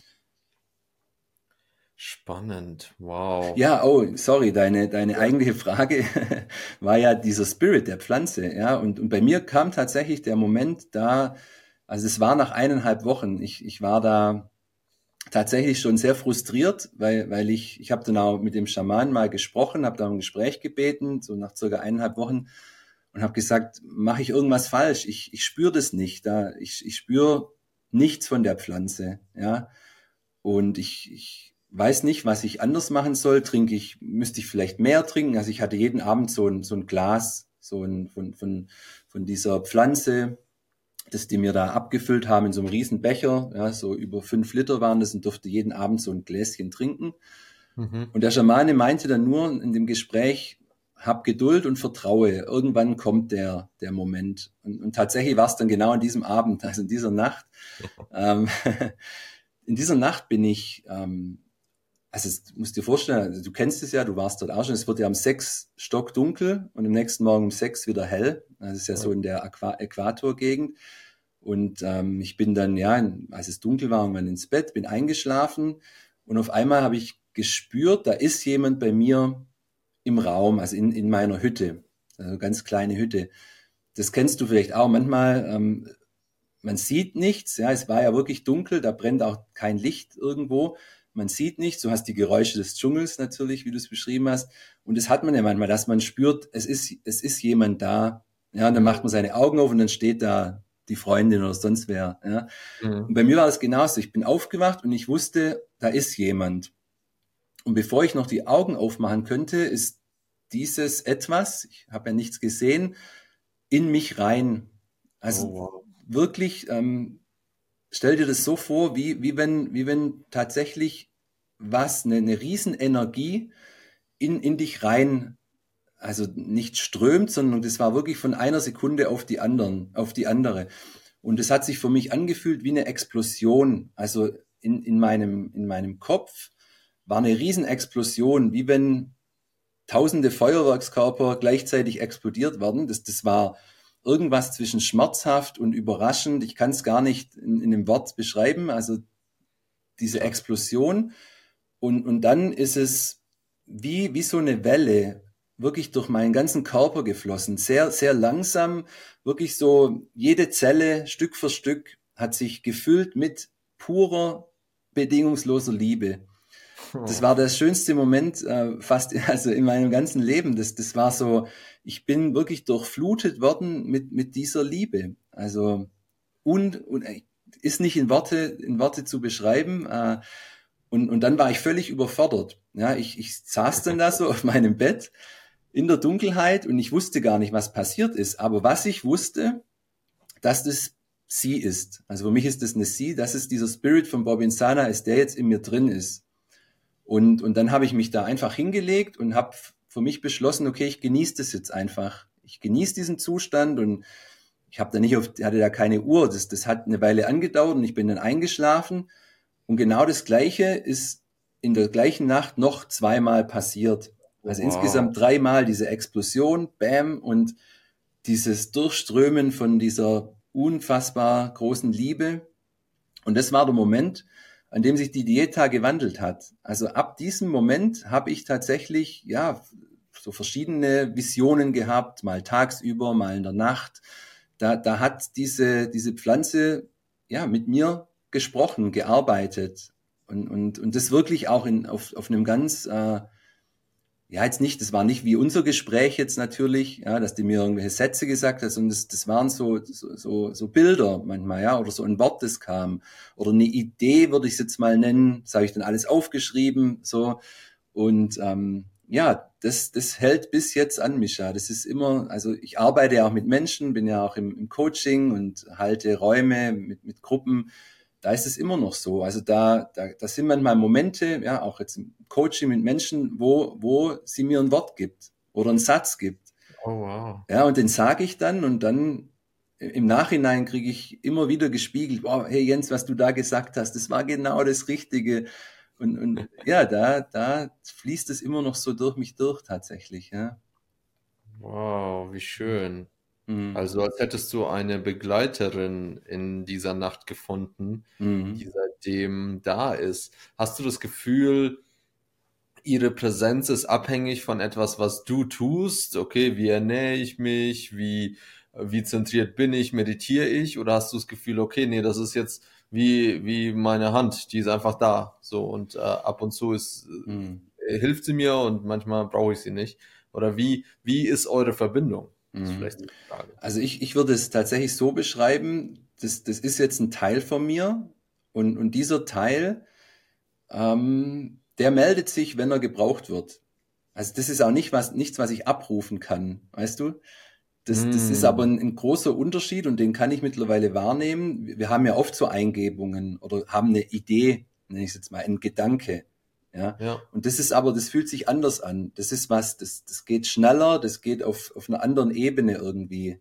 Speaker 1: Spannend, wow.
Speaker 2: Ja, oh, sorry, deine, deine ja. eigentliche Frage war ja dieser Spirit der Pflanze, ja, und, und bei mir kam tatsächlich der Moment da, also es war nach eineinhalb Wochen, ich, ich war da tatsächlich schon sehr frustriert, weil, weil ich, ich habe dann auch mit dem Schaman mal gesprochen, habe da ein Gespräch gebeten, so nach circa eineinhalb Wochen und habe gesagt, mache ich irgendwas falsch? Ich, ich spüre das nicht, da ich, ich spüre nichts von der Pflanze, ja, und ich, ich weiß nicht, was ich anders machen soll. Trinke ich, müsste ich vielleicht mehr trinken. Also ich hatte jeden Abend so ein, so ein Glas so ein, von, von, von dieser Pflanze, das die mir da abgefüllt haben in so einem riesen Becher. Ja, so über fünf Liter waren das und durfte jeden Abend so ein Gläschen trinken. Mhm. Und der Schamane meinte dann nur in dem Gespräch, hab Geduld und vertraue. Irgendwann kommt der, der Moment. Und, und tatsächlich war es dann genau an diesem Abend, also in dieser Nacht. ähm, in dieser Nacht bin ich ähm, also du musst dir vorstellen, also du kennst es ja, du warst dort auch schon, es wird ja am sechs Stock dunkel und am nächsten Morgen um sechs wieder hell. Das ist ja, ja. so in der Äqu Äquatorgegend. Und ähm, ich bin dann, ja, als es dunkel war, irgendwann ins Bett, bin eingeschlafen und auf einmal habe ich gespürt, da ist jemand bei mir im Raum, also in, in meiner Hütte, also ganz kleine Hütte. Das kennst du vielleicht auch. Manchmal, ähm, man sieht nichts, ja, es war ja wirklich dunkel, da brennt auch kein Licht irgendwo man sieht nichts, du hast die Geräusche des Dschungels natürlich, wie du es beschrieben hast. Und das hat man ja manchmal, dass man spürt, es ist, es ist jemand da. Ja, und dann macht man seine Augen auf und dann steht da die Freundin oder sonst wer. Ja. Mhm. Und bei mir war das genauso. Ich bin aufgewacht und ich wusste, da ist jemand. Und bevor ich noch die Augen aufmachen könnte, ist dieses etwas, ich habe ja nichts gesehen, in mich rein. Also oh, wow. wirklich, ähm, stell dir das so vor, wie, wie, wenn, wie wenn tatsächlich was, eine, eine Riesenenergie in, in dich rein, also nicht strömt, sondern das war wirklich von einer Sekunde auf die anderen, auf die andere. Und es hat sich für mich angefühlt wie eine Explosion. Also in, in, meinem, in meinem Kopf war eine Riesenexplosion, wie wenn tausende Feuerwerkskörper gleichzeitig explodiert werden. Das, das war irgendwas zwischen schmerzhaft und überraschend. Ich kann es gar nicht in, in einem Wort beschreiben. Also diese Explosion. Und, und dann ist es wie, wie so eine Welle wirklich durch meinen ganzen Körper geflossen. Sehr, sehr langsam, wirklich so jede Zelle Stück für Stück hat sich gefüllt mit purer, bedingungsloser Liebe. Das war der schönste Moment äh, fast also in meinem ganzen Leben. Das, das war so, ich bin wirklich durchflutet worden mit, mit dieser Liebe. Also und, und äh, ist nicht in Worte, in Worte zu beschreiben. Äh, Und, und dann war ich völlig überfordert. Ja, ich, ich saß dann da so auf meinem Bett in der Dunkelheit und ich wusste gar nicht, was passiert ist. Aber was ich wusste, dass das sie ist. Also für mich ist das eine sie, das ist dieser Spirit von Bobby Insana, ist der jetzt in mir drin ist. Und, und dann habe ich mich da einfach hingelegt und habe für mich beschlossen, okay, ich genieße das jetzt einfach. Ich genieße diesen Zustand und ich habe da nicht auf, hatte da keine Uhr. Das, das hat eine Weile angedauert und ich bin dann eingeschlafen. Und genau das Gleiche ist in der gleichen Nacht noch zweimal passiert. Also wow. insgesamt dreimal diese Explosion, Bam, und dieses Durchströmen von dieser unfassbar großen Liebe. Und das war der Moment, an dem sich die Dieta gewandelt hat. Also ab diesem Moment habe ich tatsächlich, ja, so verschiedene Visionen gehabt, mal tagsüber, mal in der Nacht. Da, da hat diese, diese Pflanze, ja, mit mir gesprochen, gearbeitet und, und, und das wirklich auch in, auf, auf einem ganz, äh, ja, jetzt nicht, das war nicht wie unser Gespräch jetzt natürlich, ja, dass die mir irgendwelche Sätze gesagt hat, sondern das, das waren so, so, so, Bilder manchmal, ja, oder so ein Wort, das kam. Oder eine Idee, würde ich es jetzt mal nennen, das habe ich dann alles aufgeschrieben, so. Und ähm, ja, das, das hält bis jetzt an, Mischa. Das ist immer, also ich arbeite ja auch mit Menschen, bin ja auch im, im Coaching und halte Räume mit, mit Gruppen da ist es immer noch so. Also da, da, da sind manchmal Momente, ja, auch jetzt im Coaching mit Menschen, wo, wo sie mir ein Wort gibt oder einen Satz gibt. Oh, wow. Ja, und den sage ich dann und dann im Nachhinein kriege ich immer wieder gespiegelt, wow, hey Jens, was du da gesagt hast, das war genau das Richtige. Und, und ja, da, da fließt es immer noch so durch mich durch tatsächlich, ja.
Speaker 1: Wow, wie schön. Mhm. Also als hättest du eine Begleiterin in dieser Nacht gefunden, mhm. die seitdem da ist. Hast du das Gefühl, ihre Präsenz ist abhängig von etwas, was du tust? Okay, wie ernähre ich mich? Wie, wie zentriert bin ich? Meditiere ich? Oder hast du das Gefühl, okay, nee, das ist jetzt wie, wie meine Hand, die ist einfach da. So und äh, ab und zu ist, mhm. äh, hilft sie mir und manchmal brauche ich sie nicht. Oder wie, wie ist eure Verbindung?
Speaker 2: Mhm. Also ich, ich würde es tatsächlich so beschreiben, das, das ist jetzt ein Teil von mir und, und dieser Teil, ähm, der meldet sich, wenn er gebraucht wird. Also das ist auch nicht was, nichts, was ich abrufen kann, weißt du? Das, mm. das ist aber ein, ein, großer Unterschied und den kann ich mittlerweile wahrnehmen. Wir haben ja oft so Eingebungen oder haben eine Idee, nenne ich es jetzt mal, ein Gedanke. Ja? ja. Und das ist aber, das fühlt sich anders an. Das ist was, das, das geht schneller, das geht auf, auf einer anderen Ebene irgendwie.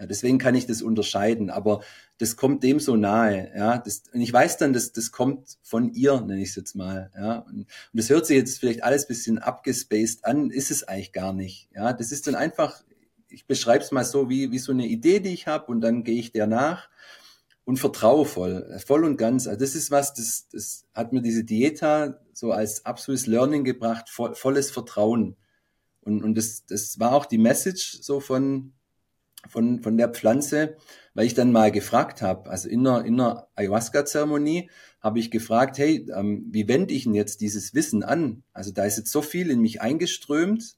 Speaker 2: Ja, deswegen kann ich das unterscheiden, aber das kommt dem so nahe, ja. Das, und ich weiß dann, dass das kommt von ihr, nenne ich es jetzt mal, ja. Und, und das hört sich jetzt vielleicht alles bisschen abgespaced an, ist es eigentlich gar nicht, ja. Das ist dann einfach, ich beschreibe es mal so wie, wie so eine Idee, die ich habe und dann gehe ich der nach und vertraue voll, und ganz. Also das ist was, das, das hat mir diese Dieta so als absolutes Learning gebracht, voll, volles Vertrauen. Und, und das, das war auch die Message so von, von, von der Pflanze, weil ich dann mal gefragt habe, also in einer, in einer Ayahuasca-Zeremonie habe ich gefragt, hey, ähm, wie wende ich denn jetzt dieses Wissen an? Also da ist jetzt so viel in mich eingeströmt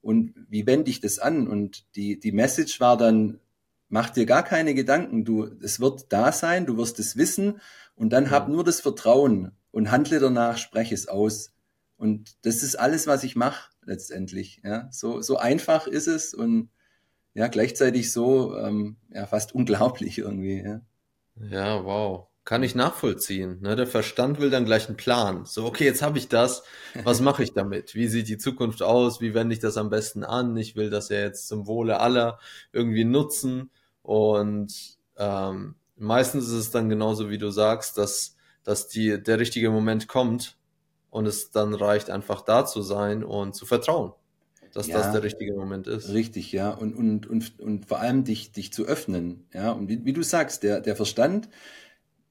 Speaker 2: und wie wende ich das an? Und die, die Message war dann, mach dir gar keine Gedanken, du, es wird da sein, du wirst es wissen und dann ja. hab nur das Vertrauen und handle danach, spreche es aus. Und das ist alles, was ich mache letztendlich. Ja, so, so einfach ist es und ja, gleichzeitig so ähm, ja, fast unglaublich irgendwie. Ja.
Speaker 1: ja, wow. Kann ich nachvollziehen. Ne? Der Verstand will dann gleich einen Plan. So, okay, jetzt habe ich das. Was mache ich damit? Wie sieht die Zukunft aus? Wie wende ich das am besten an? Ich will das ja jetzt zum Wohle aller irgendwie nutzen. Und ähm, meistens ist es dann genauso, wie du sagst, dass, dass die, der richtige Moment kommt und es dann reicht, einfach da zu sein und zu vertrauen, dass ja, das der richtige Moment ist.
Speaker 2: Richtig, ja. Und, und, und, und vor allem dich, dich zu öffnen. Ja. Und wie, wie du sagst, der, der Verstand,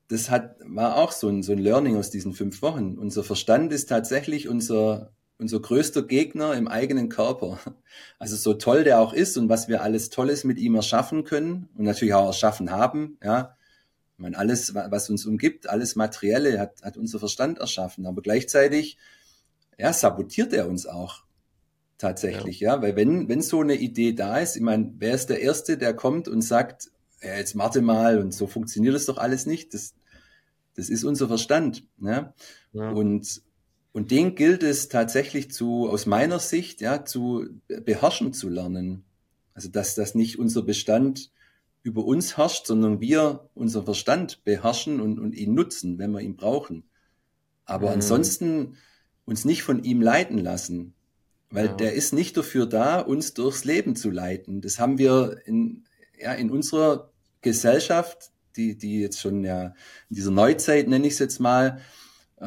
Speaker 2: das hat, war auch so ein, so ein Learning aus diesen fünf Wochen. Unser Verstand ist tatsächlich unser, unser größter Gegner im eigenen Körper. Also so toll der auch ist und was wir alles Tolles mit ihm erschaffen können und natürlich auch erschaffen haben, ja. Ich meine, alles, was uns umgibt, alles Materielle hat, hat unser Verstand erschaffen. Aber gleichzeitig, ja, sabotiert er uns auch tatsächlich, ja. ja. Weil wenn, wenn so eine Idee da ist, ich meine, wer ist der Erste, der kommt und sagt, ja, jetzt warte mal und so funktioniert das doch alles nicht. Das, das ist unser Verstand. Ja? Ja. Und, und den gilt es tatsächlich zu, aus meiner Sicht, ja, zu beherrschen zu lernen. Also, dass das nicht unser Bestand über uns herrscht, sondern wir unseren Verstand beherrschen und, und ihn nutzen, wenn wir ihn brauchen. Aber mhm. ansonsten uns nicht von ihm leiten lassen, weil ja. der ist nicht dafür da, uns durchs Leben zu leiten. Das haben wir in, ja, in unserer Gesellschaft, die, die jetzt schon ja in dieser Neuzeit, nenne ich es jetzt mal,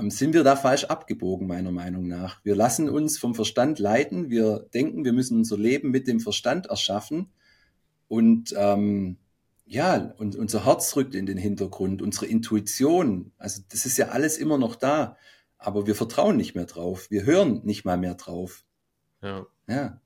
Speaker 2: sind wir da falsch abgebogen, meiner Meinung nach. Wir lassen uns vom Verstand leiten. Wir denken, wir müssen unser Leben mit dem Verstand erschaffen. Und ähm, ja, und unser Herz rückt in den Hintergrund, unsere Intuition. Also das ist ja alles immer noch da. Aber wir vertrauen nicht mehr drauf. Wir hören nicht mal mehr drauf.
Speaker 1: Ja. Ja.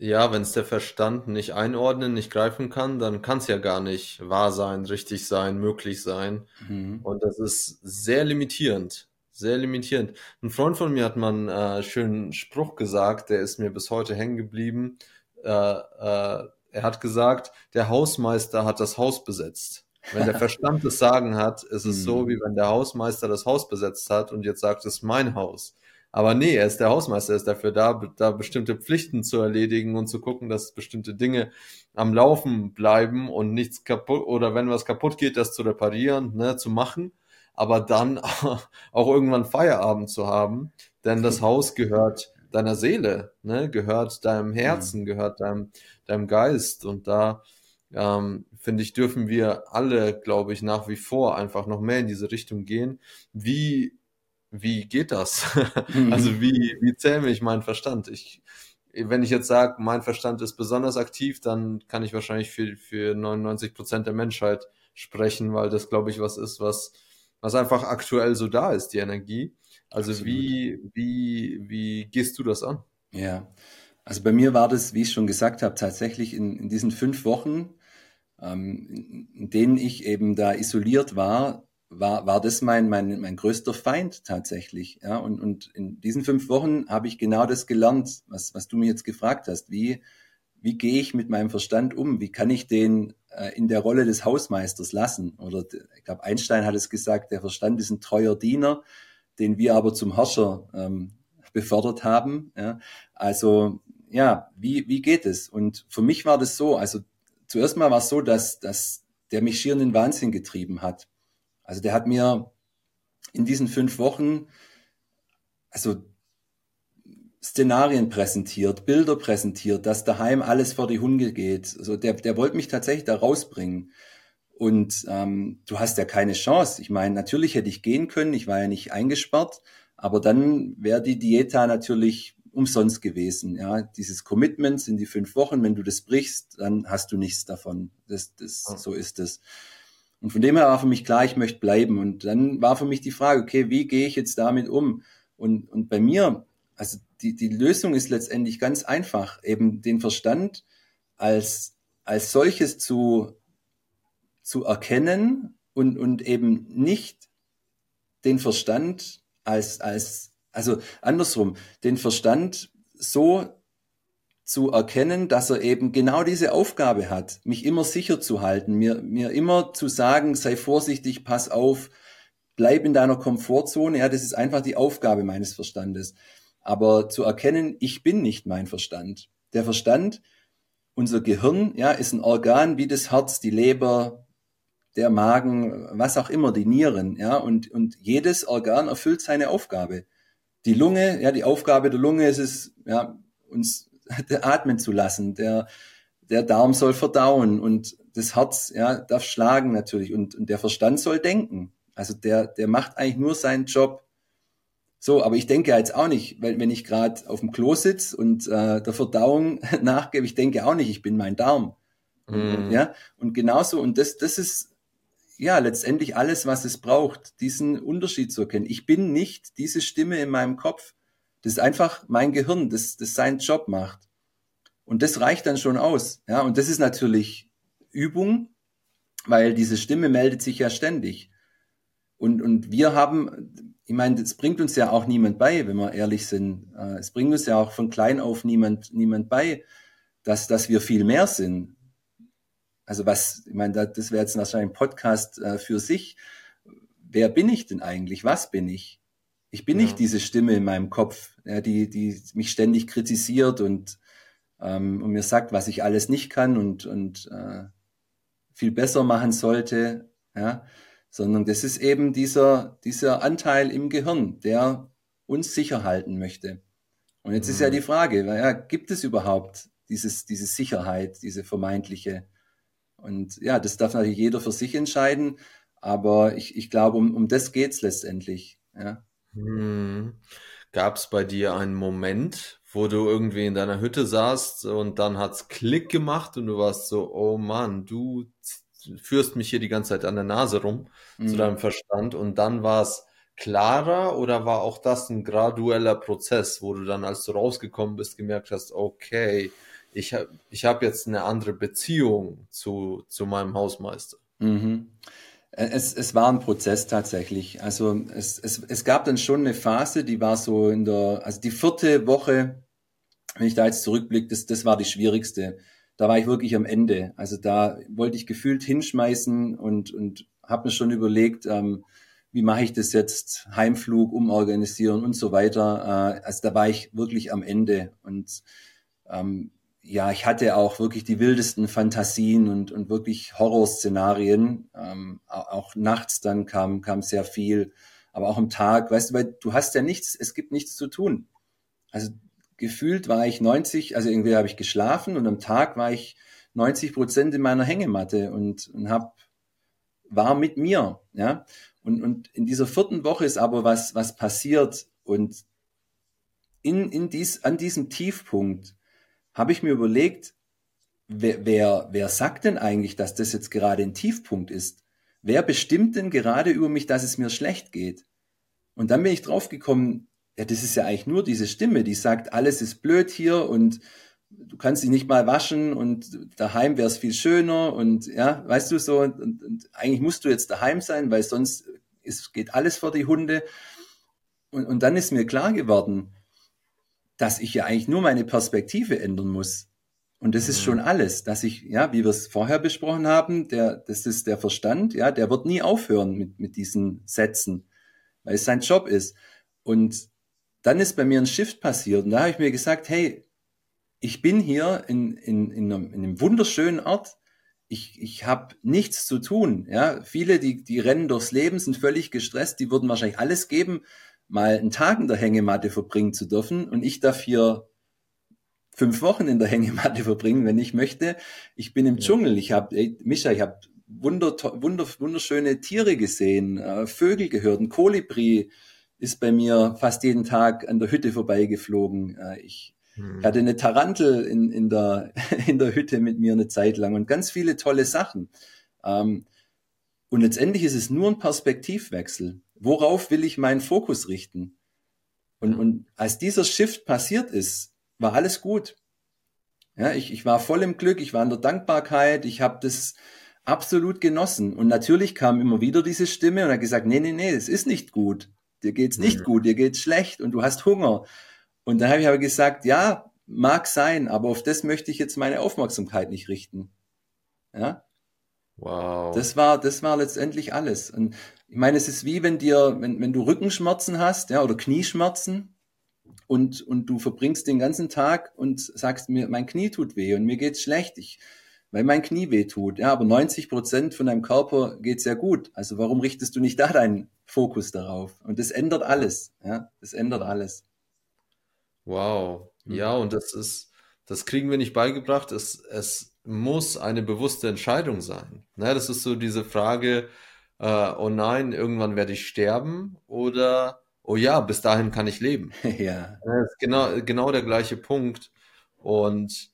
Speaker 1: Ja, wenn es der Verstand nicht einordnen, nicht greifen kann, dann kann es ja gar nicht wahr sein, richtig sein, möglich sein. Mhm. Und das ist sehr limitierend. Sehr limitierend. Ein Freund von mir hat mal einen äh, schönen Spruch gesagt, der ist mir bis heute hängen geblieben. Äh, äh, er hat gesagt, der Hausmeister hat das Haus besetzt. Wenn der Verstand das Sagen hat, ist es so, mhm. wie wenn der Hausmeister das Haus besetzt hat und jetzt sagt, es ist mein Haus. Aber nee, er ist der Hausmeister, er ist dafür da, da bestimmte Pflichten zu erledigen und zu gucken, dass bestimmte Dinge am Laufen bleiben und nichts kaputt oder wenn was kaputt geht, das zu reparieren, ne, zu machen, aber dann auch irgendwann Feierabend zu haben, denn das Haus gehört deiner Seele, ne, gehört deinem Herzen, gehört deinem, deinem Geist. Und da ähm, finde ich, dürfen wir alle, glaube ich, nach wie vor einfach noch mehr in diese Richtung gehen. Wie wie geht das? Mhm. Also wie, wie zähme ich meinen Verstand? Ich, wenn ich jetzt sage, mein Verstand ist besonders aktiv, dann kann ich wahrscheinlich für, für 99 Prozent der Menschheit sprechen, weil das, glaube ich, was ist, was, was einfach aktuell so da ist, die Energie. Also wie, wie, wie gehst du das an?
Speaker 2: Ja, also bei mir war das, wie ich schon gesagt habe, tatsächlich in, in diesen fünf Wochen, ähm, in denen ich eben da isoliert war, war, war das mein, mein, mein größter Feind tatsächlich. Ja? Und, und in diesen fünf Wochen habe ich genau das gelernt, was, was du mir jetzt gefragt hast. Wie, wie gehe ich mit meinem Verstand um? Wie kann ich den äh, in der Rolle des Hausmeisters lassen? Oder ich glaube, Einstein hat es gesagt, der Verstand ist ein treuer Diener, den wir aber zum Herrscher ähm, befördert haben. Ja? Also ja, wie, wie geht es? Und für mich war das so, also zuerst mal war es so, dass, dass der mich schier in den Wahnsinn getrieben hat. Also der hat mir in diesen fünf Wochen, also Szenarien präsentiert, Bilder präsentiert, dass daheim alles vor die Hunde geht. Also der, der wollte mich tatsächlich da rausbringen. Und ähm, du hast ja keine Chance. Ich meine, natürlich hätte ich gehen können, ich war ja nicht eingesperrt, aber dann wäre die Dieta natürlich umsonst gewesen. Ja, dieses Commitment sind die fünf Wochen. Wenn du das brichst, dann hast du nichts davon. Das, das, so ist es. Und von dem her war für mich klar, ich möchte bleiben. Und dann war für mich die Frage, okay, wie gehe ich jetzt damit um? Und, und bei mir, also die, die Lösung ist letztendlich ganz einfach, eben den Verstand als, als solches zu, zu erkennen und, und eben nicht den Verstand als, als, also andersrum, den Verstand so zu erkennen, dass er eben genau diese Aufgabe hat, mich immer sicher zu halten, mir, mir immer zu sagen, sei vorsichtig, pass auf, bleib in deiner Komfortzone. Ja, das ist einfach die Aufgabe meines Verstandes. Aber zu erkennen, ich bin nicht mein Verstand. Der Verstand, unser Gehirn, ja, ist ein Organ wie das Herz, die Leber, der Magen, was auch immer, die Nieren, ja, und, und jedes Organ erfüllt seine Aufgabe. Die Lunge, ja, die Aufgabe der Lunge ist es, ja, uns atmen zu lassen. Der, der Darm soll verdauen und das Herz ja, darf schlagen natürlich und, und der Verstand soll denken. Also der, der macht eigentlich nur seinen Job. So, aber ich denke jetzt auch nicht, weil wenn ich gerade auf dem Klo sitze und äh, der Verdauung nachgebe, ich denke auch nicht, ich bin mein Darm. Mm. Ja, und genauso, und das, das ist ja letztendlich alles, was es braucht, diesen Unterschied zu erkennen. Ich bin nicht diese Stimme in meinem Kopf. Das ist einfach mein Gehirn, das, das seinen Job macht. Und das reicht dann schon aus. Ja, und das ist natürlich Übung, weil diese Stimme meldet sich ja ständig. Und, und wir haben, ich meine, das bringt uns ja auch niemand bei, wenn wir ehrlich sind. Äh, es bringt uns ja auch von klein auf niemand, niemand bei, dass, dass wir viel mehr sind. Also was, ich meine, das wäre jetzt wahrscheinlich ein Podcast äh, für sich. Wer bin ich denn eigentlich? Was bin ich? Ich bin ja. nicht diese Stimme in meinem Kopf, ja, die, die mich ständig kritisiert und, ähm, und mir sagt, was ich alles nicht kann und, und äh, viel besser machen sollte, ja, sondern das ist eben dieser, dieser Anteil im Gehirn, der uns sicher halten möchte. Und jetzt mhm. ist ja mhm. die Frage, ja, gibt es überhaupt dieses, diese Sicherheit, diese vermeintliche? Und ja, das darf natürlich jeder für sich entscheiden, aber ich, ich glaube, um, um das geht's letztendlich. Ja.
Speaker 1: Mhm. Gab es bei dir einen Moment, wo du irgendwie in deiner Hütte saßt und dann hat's Klick gemacht und du warst so, oh Mann, du führst mich hier die ganze Zeit an der Nase rum mhm. zu deinem Verstand und dann war es klarer oder war auch das ein gradueller Prozess, wo du dann, als du rausgekommen bist, gemerkt hast, okay, ich habe ich hab jetzt eine andere Beziehung zu, zu meinem Hausmeister?
Speaker 2: Mhm. Es, es war ein Prozess tatsächlich. Also es, es, es gab dann schon eine Phase, die war so in der, also die vierte Woche, wenn ich da jetzt zurückblicke, das, das war die schwierigste. Da war ich wirklich am Ende. Also da wollte ich gefühlt hinschmeißen und, und habe mir schon überlegt, ähm, wie mache ich das jetzt, Heimflug umorganisieren und so weiter. Äh, also da war ich wirklich am Ende. Und ähm, ja, ich hatte auch wirklich die wildesten Fantasien und, und wirklich Horrorszenarien. Ähm, auch nachts dann kam, kam sehr viel, aber auch am Tag, weißt du, weil du hast ja nichts, es gibt nichts zu tun. Also gefühlt war ich 90, also irgendwie habe ich geschlafen und am Tag war ich 90 Prozent in meiner Hängematte und, und hab, war mit mir, ja. Und, und in dieser vierten Woche ist aber was, was passiert und in, in dies, an diesem Tiefpunkt habe ich mir überlegt, wer, wer, wer sagt denn eigentlich, dass das jetzt gerade ein Tiefpunkt ist? Wer bestimmt denn gerade über mich, dass es mir schlecht geht? Und dann bin ich draufgekommen, ja, das ist ja eigentlich nur diese Stimme, die sagt, alles ist blöd hier und du kannst dich nicht mal waschen und daheim wäre es viel schöner und ja, weißt du so, und, und, eigentlich musst du jetzt daheim sein, weil sonst ist, geht alles vor die Hunde. Und, und dann ist mir klar geworden, dass ich ja eigentlich nur meine Perspektive ändern muss. Und das ist mhm. schon alles, dass ich, ja, wie wir es vorher besprochen haben, der, das ist der Verstand, ja, der wird nie aufhören mit, mit diesen Sätzen, weil es sein Job ist. Und dann ist bei mir ein Shift passiert und da habe ich mir gesagt, hey, ich bin hier in, in, in, einem, in einem wunderschönen Ort. Ich, ich habe nichts zu tun. Ja, viele, die, die rennen durchs Leben, sind völlig gestresst. Die würden wahrscheinlich alles geben, mal einen Tag in der Hängematte verbringen zu dürfen. Und ich darf hier fünf Wochen in der Hängematte verbringen, wenn ich möchte. Ich bin im ja. Dschungel. Ich habe, Mischa, ich habe wunder, wunder, wunderschöne Tiere gesehen, äh, Vögel gehört, ein Kolibri ist bei mir fast jeden Tag an der Hütte vorbeigeflogen. Äh, ich hm. hatte eine Tarantel in, in, der, in der Hütte mit mir eine Zeit lang und ganz viele tolle Sachen. Ähm, und letztendlich ist es nur ein Perspektivwechsel. Worauf will ich meinen Fokus richten? Und, und als dieser Shift passiert ist, war alles gut. Ja, ich, ich war voll im Glück, ich war in der Dankbarkeit, ich habe das absolut genossen. Und natürlich kam immer wieder diese Stimme und hat gesagt, nee, nee, nee, es ist nicht gut. Dir geht's nicht mhm. gut, dir geht's schlecht und du hast Hunger. Und dann habe ich aber gesagt, ja, mag sein, aber auf das möchte ich jetzt meine Aufmerksamkeit nicht richten. Ja, Wow. Das war, das war letztendlich alles. Und ich meine, es ist wie wenn dir, wenn, wenn du Rückenschmerzen hast, ja, oder Knieschmerzen und, und du verbringst den ganzen Tag und sagst mir, mein Knie tut weh und mir geht's schlecht, ich, weil mein Knie weh tut. Ja, aber 90 Prozent von deinem Körper geht sehr gut. Also warum richtest du nicht da deinen Fokus darauf? Und das ändert alles. Ja, das ändert alles.
Speaker 1: Wow. Ja, und das ist, das kriegen wir nicht beigebracht. Es, es muss eine bewusste Entscheidung sein. Ne, das ist so diese Frage, äh, oh nein, irgendwann werde ich sterben oder oh ja, bis dahin kann ich leben.
Speaker 2: ja.
Speaker 1: Das ist genau, genau der gleiche Punkt. Und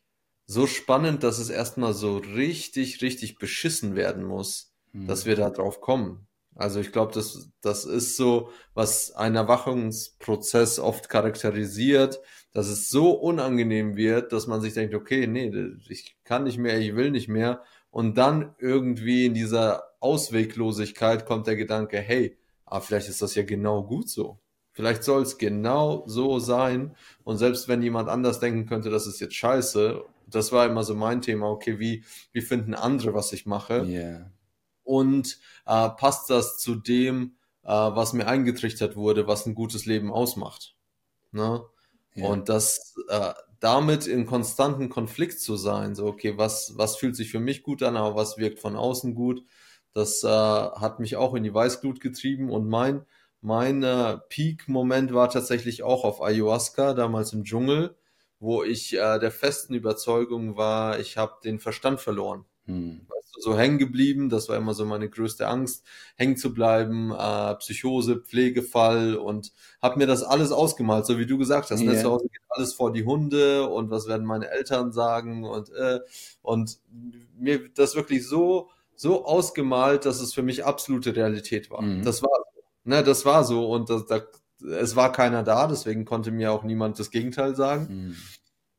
Speaker 1: so spannend, dass es erstmal so richtig, richtig beschissen werden muss, mhm. dass wir da drauf kommen. Also ich glaube, das, das ist so, was ein Erwachungsprozess oft charakterisiert, dass es so unangenehm wird, dass man sich denkt, okay, nee, ich kann nicht mehr, ich will nicht mehr. Und dann irgendwie in dieser Ausweglosigkeit kommt der Gedanke, hey, aber vielleicht ist das ja genau gut so. Vielleicht soll es genau so sein. Und selbst wenn jemand anders denken könnte, das ist jetzt scheiße, das war immer so mein Thema, okay, wie, wie finden andere, was ich mache?
Speaker 2: Yeah.
Speaker 1: Und äh, passt das zu dem, äh, was mir eingetrichtert wurde, was ein gutes Leben ausmacht. Ne? Und das äh, damit in konstanten Konflikt zu sein, so okay, was, was fühlt sich für mich gut an, aber was wirkt von außen gut, das äh, hat mich auch in die Weißglut getrieben und mein, mein äh, Peak-Moment war tatsächlich auch auf Ayahuasca, damals im Dschungel, wo ich äh, der festen Überzeugung war, ich habe den Verstand verloren. Hm. Weißt du, so hängen geblieben, das war immer so meine größte Angst, hängen zu bleiben, äh, Psychose, Pflegefall und habe mir das alles ausgemalt, so wie du gesagt hast. Yeah. Ne? Zu Hause geht alles vor die Hunde und was werden meine Eltern sagen und äh, und mir das wirklich so so ausgemalt, dass es für mich absolute Realität war. Mhm. Das war ne, das war so und das, da, es war keiner da, deswegen konnte mir auch niemand das Gegenteil sagen. Mhm.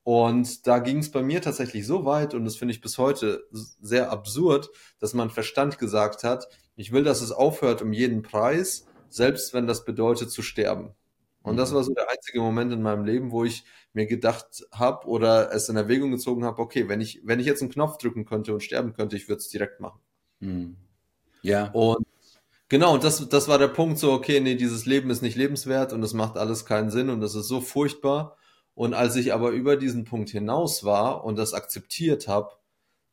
Speaker 1: Und da ging es bei mir tatsächlich so weit, und das finde ich bis heute sehr absurd, dass mein Verstand gesagt hat, ich will, dass es aufhört um jeden Preis, selbst wenn das bedeutet zu sterben. Und das mhm. war so der einzige Moment in meinem Leben, wo ich mir gedacht habe oder es in Erwägung gezogen habe, okay, wenn ich, wenn ich jetzt einen Knopf drücken könnte und sterben könnte, ich würde es direkt machen.
Speaker 2: Mhm. Ja.
Speaker 1: Und genau, und das, das war der Punkt, so, okay, nee, dieses Leben ist nicht lebenswert und es macht alles keinen Sinn und das ist so furchtbar. Und als ich aber über diesen Punkt hinaus war und das akzeptiert habe,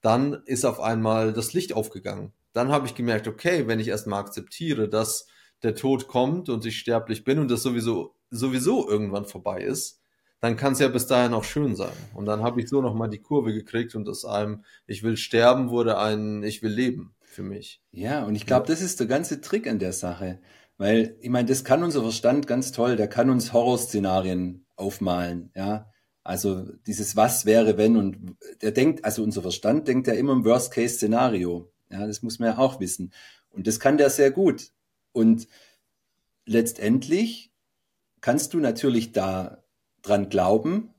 Speaker 1: dann ist auf einmal das Licht aufgegangen. Dann habe ich gemerkt, okay, wenn ich erstmal akzeptiere, dass der Tod kommt und ich sterblich bin und das sowieso sowieso irgendwann vorbei ist, dann kann es ja bis dahin auch schön sein. Und dann habe ich so nochmal die Kurve gekriegt und aus einem Ich will sterben wurde ein Ich will leben für mich.
Speaker 2: Ja, und ich glaube, das ist der ganze Trick an der Sache. Weil, ich meine, das kann unser Verstand ganz toll, der kann uns Horrorszenarien aufmalen, ja. Also dieses Was wäre, wenn und der denkt, also unser Verstand denkt ja immer im Worst-Case-Szenario. Ja, das muss man ja auch wissen. Und das kann der sehr gut. Und letztendlich kannst du natürlich da dran glauben,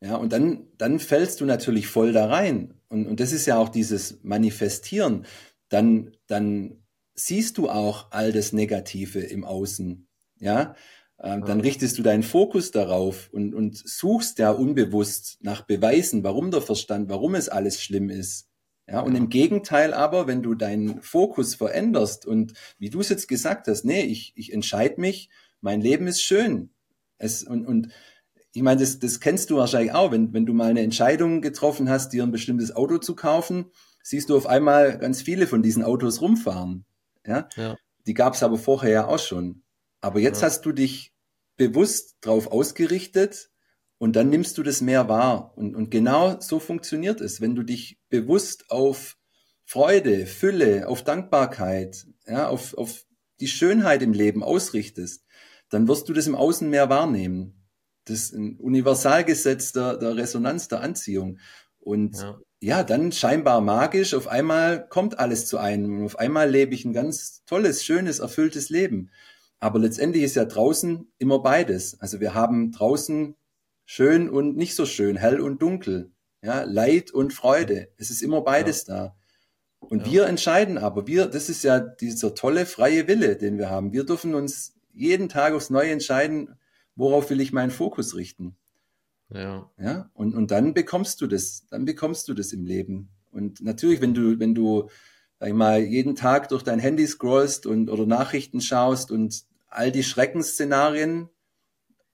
Speaker 2: ja, und dann, dann fällst du natürlich voll da rein. Und, und das ist ja auch dieses Manifestieren. Dann, dann siehst du auch all das Negative im Außen, ja. Ähm, dann richtest du deinen Fokus darauf und, und suchst ja unbewusst nach Beweisen, warum der Verstand, warum es alles schlimm ist. Ja, und ja. im Gegenteil aber, wenn du deinen Fokus veränderst und wie du es jetzt gesagt hast, nee, ich, ich entscheide mich, mein Leben ist schön. Es, und, und ich meine, das, das kennst du wahrscheinlich auch, wenn, wenn du mal eine Entscheidung getroffen hast, dir ein bestimmtes Auto zu kaufen, siehst du auf einmal ganz viele von diesen Autos rumfahren. Ja, ja. die gab es aber vorher ja auch schon. Aber jetzt ja. hast du dich bewusst darauf ausgerichtet und dann nimmst du das mehr wahr. Und, und genau so funktioniert es. Wenn du dich bewusst auf Freude, Fülle, auf Dankbarkeit, ja, auf, auf die Schönheit im Leben ausrichtest, dann wirst du das im Außen mehr wahrnehmen. Das ist ein Universalgesetz der, der Resonanz, der Anziehung. Und ja. ja. dann scheinbar magisch, auf einmal kommt alles zu einem. Und auf einmal lebe ich ein ganz tolles, schönes, erfülltes Leben. Aber letztendlich ist ja draußen immer beides. Also wir haben draußen schön und nicht so schön, hell und dunkel, ja, Leid und Freude. Es ist immer beides ja. da. Und ja. wir entscheiden aber, wir, das ist ja dieser tolle freie Wille, den wir haben. Wir dürfen uns jeden Tag aufs Neue entscheiden, worauf will ich meinen Fokus richten.
Speaker 1: Ja.
Speaker 2: Ja, und, und dann bekommst du das, dann bekommst du das im Leben. Und natürlich, wenn du, wenn du sag ich mal, jeden Tag durch dein Handy scrollst und oder Nachrichten schaust und all die Schreckensszenarien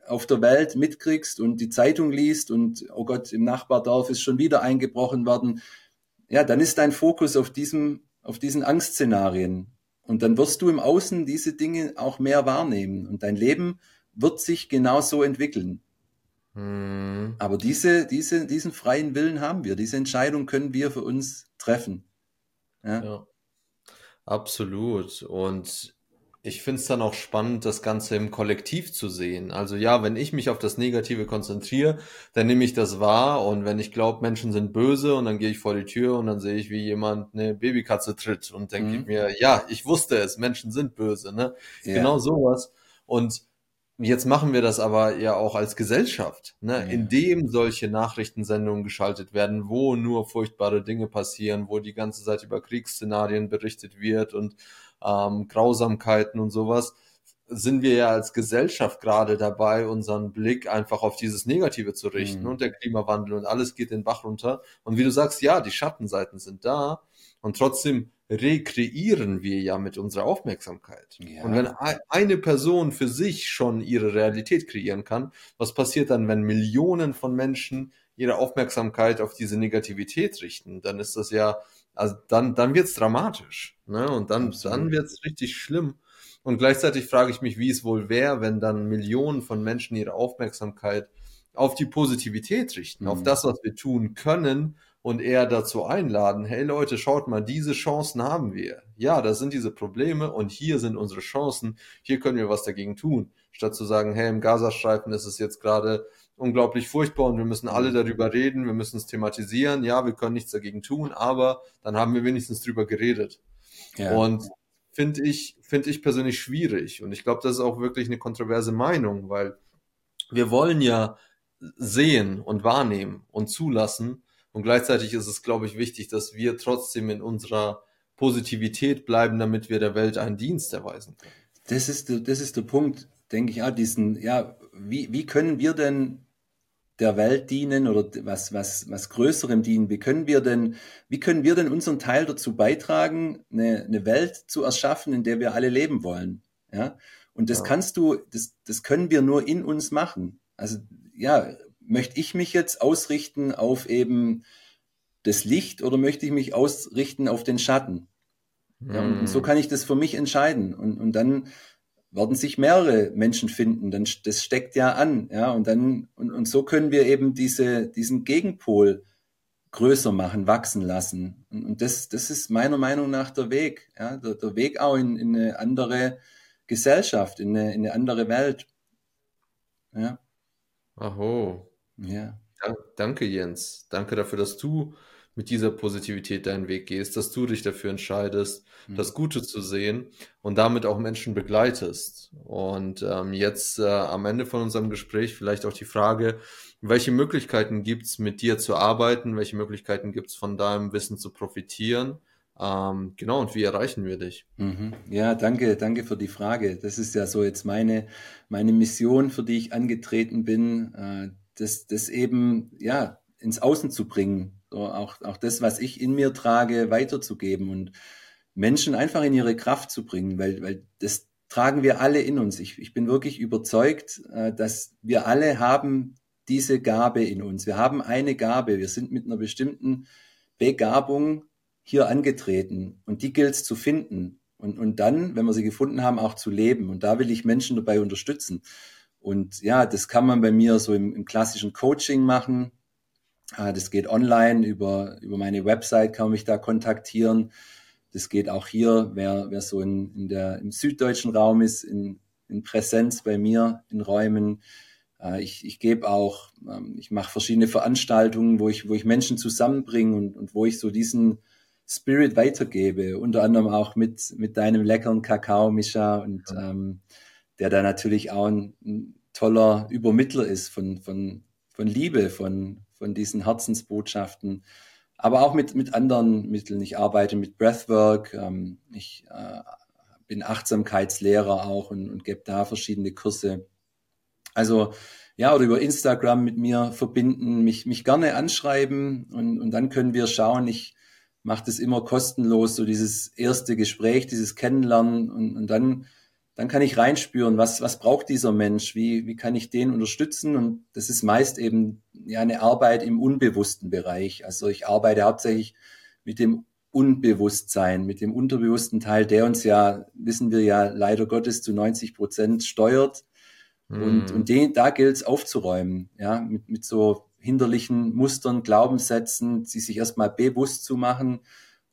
Speaker 2: auf der Welt mitkriegst und die Zeitung liest und oh Gott, im Nachbardorf ist schon wieder eingebrochen worden, ja, dann ist dein Fokus auf diesem, auf diesen Angstszenarien. Und dann wirst du im Außen diese Dinge auch mehr wahrnehmen und dein Leben wird sich genau so entwickeln. Hm. Aber diese, diese, diesen freien Willen haben wir. Diese Entscheidung können wir für uns treffen.
Speaker 1: Ja, ja absolut. Und ich finde es dann auch spannend, das Ganze im Kollektiv zu sehen. Also ja, wenn ich mich auf das Negative konzentriere, dann nehme ich das wahr und wenn ich glaube, Menschen sind böse und dann gehe ich vor die Tür und dann sehe ich, wie jemand eine Babykatze tritt und denke mhm. mir, ja, ich wusste es, Menschen sind böse, ne? Ja. Genau sowas. Und Jetzt machen wir das aber ja auch als Gesellschaft, ne? Ja. indem solche Nachrichtensendungen geschaltet werden, wo nur furchtbare Dinge passieren, wo die ganze Zeit über Kriegsszenarien berichtet wird und ähm, Grausamkeiten und sowas, sind wir ja als Gesellschaft gerade dabei, unseren Blick einfach auf dieses Negative zu richten mhm. und der Klimawandel und alles geht den Bach runter. Und wie du sagst, ja, die Schattenseiten sind da Und trotzdem rekreieren wir ja mit unserer Aufmerksamkeit.
Speaker 2: Ja.
Speaker 1: Und wenn eine Person für sich schon ihre Realität kreieren kann, was passiert dann, wenn Millionen von Menschen ihre Aufmerksamkeit auf diese Negativität richten? Dann ist das ja, also dann, dann wird's dramatisch. Ne? Und dann,
Speaker 2: Absolut.
Speaker 1: dann wird's richtig schlimm. Und gleichzeitig frage ich mich, wie es wohl wäre, wenn dann Millionen von Menschen ihre Aufmerksamkeit auf die Positivität richten,
Speaker 2: Mhm.
Speaker 1: auf das, was wir tun können und eher dazu einladen, hey Leute, schaut mal, diese Chancen haben wir. Ja, das sind diese Probleme und hier sind unsere Chancen, hier können wir was dagegen tun. Statt zu sagen, hey, im Gazastreifen ist es jetzt gerade unglaublich furchtbar und wir müssen alle
Speaker 2: Mhm.
Speaker 1: darüber reden, wir müssen es thematisieren, ja, wir können nichts dagegen tun, aber dann haben wir wenigstens drüber geredet.
Speaker 2: Ja.
Speaker 1: Und finde ich, finde ich persönlich schwierig. Und ich glaube, das ist auch wirklich eine kontroverse Meinung, weil wir wollen ja sehen und wahrnehmen und zulassen. Und gleichzeitig ist es, glaube ich, wichtig, dass wir trotzdem in unserer Positivität bleiben, damit wir der Welt einen Dienst erweisen können.
Speaker 2: Das ist, der- das ist der Punkt, denke ich auch, diesen, ja, wie, wie können wir denn der Welt dienen oder was, was, was Größerem dienen? Wie können wir denn, wie können wir denn unseren Teil dazu beitragen, eine, eine Welt zu erschaffen, in der wir alle leben wollen? Ja. Und das
Speaker 1: Ja.
Speaker 2: kannst du, das, das können wir nur in uns machen. Also, ja, möchte ich mich jetzt ausrichten auf eben das Licht oder möchte ich mich ausrichten auf den Schatten? Ja, und, so
Speaker 1: Hm.
Speaker 2: kann ich das für mich entscheiden. Und, und dann werden sich mehrere Menschen finden. Dann, das steckt ja an. Ja, und dann, und, und so können wir eben diese, diesen Gegenpol größer machen, wachsen lassen. Und, und das, das ist meiner Meinung nach der Weg. Ja, der, der Weg auch in, in eine andere Gesellschaft, in eine, in eine andere Welt. Ja,
Speaker 1: Aho.
Speaker 2: ja.
Speaker 1: Ja, danke, Jens. Danke dafür, dass du mit dieser Positivität deinen Weg gehst, dass du dich dafür entscheidest,
Speaker 2: Hm.
Speaker 1: das Gute zu sehen und damit auch Menschen begleitest. Und ähm, jetzt äh, am Ende von unserem Gespräch vielleicht auch die Frage, welche Möglichkeiten gibt's mit dir zu arbeiten? Welche Möglichkeiten gibt's von deinem Wissen zu profitieren? Ähm, genau, und wie erreichen wir dich?
Speaker 2: Mhm. Ja, danke, danke für die Frage. Das ist ja so jetzt meine, meine Mission, für die ich angetreten bin, äh, das, das eben, ja, ins Außen zu bringen. Auch, auch das, was ich in mir trage, weiterzugeben und Menschen einfach in ihre Kraft zu bringen, weil, weil das tragen wir alle in uns. Ich, ich bin wirklich überzeugt, äh, dass wir alle haben diese Gabe in uns. Wir haben eine Gabe. Wir sind mit einer bestimmten Begabung hier angetreten und die gilt es zu finden und, und dann, wenn wir sie gefunden haben, auch zu leben. Und da will ich Menschen dabei unterstützen. Und ja, das kann man bei mir so im, im klassischen Coaching machen. Ah, Das geht online über, über meine Website, kann man mich da kontaktieren. Das geht auch hier, wer, wer so in, in der, im süddeutschen Raum ist, in, in Präsenz bei mir in Räumen. Äh, Ich, ich gebe auch, ähm, ich mache verschiedene Veranstaltungen, wo ich, wo ich Menschen zusammenbringe und, und wo ich so diesen Spirit weitergebe, unter anderem auch mit, mit deinem leckeren Kakao, Mischa, und ähm, der da natürlich auch ein, ein toller Übermittler ist von, von, von Liebe, von, von diesen Herzensbotschaften, aber auch mit, mit anderen Mitteln. Ich arbeite mit Breathwork, ähm, ich äh, bin Achtsamkeitslehrer auch und, und gebe da verschiedene Kurse. Also ja, oder über Instagram mit mir verbinden, mich, mich gerne anschreiben und, und dann können wir schauen. Ich mache das immer kostenlos, so dieses erste Gespräch, dieses Kennenlernen und, und dann, dann kann ich reinspüren, was, was braucht dieser Mensch, wie, wie kann ich den unterstützen und das ist meist eben ja eine Arbeit im unbewussten Bereich. Also ich arbeite hauptsächlich mit dem Unbewusstsein, mit dem unterbewussten Teil, der uns ja, wissen wir ja, leider Gottes zu 90 Prozent steuert. Und,
Speaker 1: Hm.
Speaker 2: und den, da gilt es aufzuräumen, ja, mit, mit so hinderlichen Mustern, Glaubenssätzen, sie sich erstmal bewusst zu machen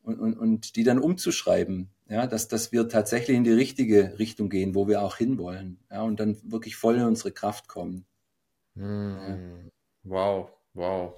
Speaker 2: und, und, und die dann umzuschreiben, ja, dass, dass wir tatsächlich in die richtige Richtung gehen, wo wir auch hinwollen, ja, und dann wirklich voll in unsere Kraft kommen.
Speaker 1: Hm. Wow, wow.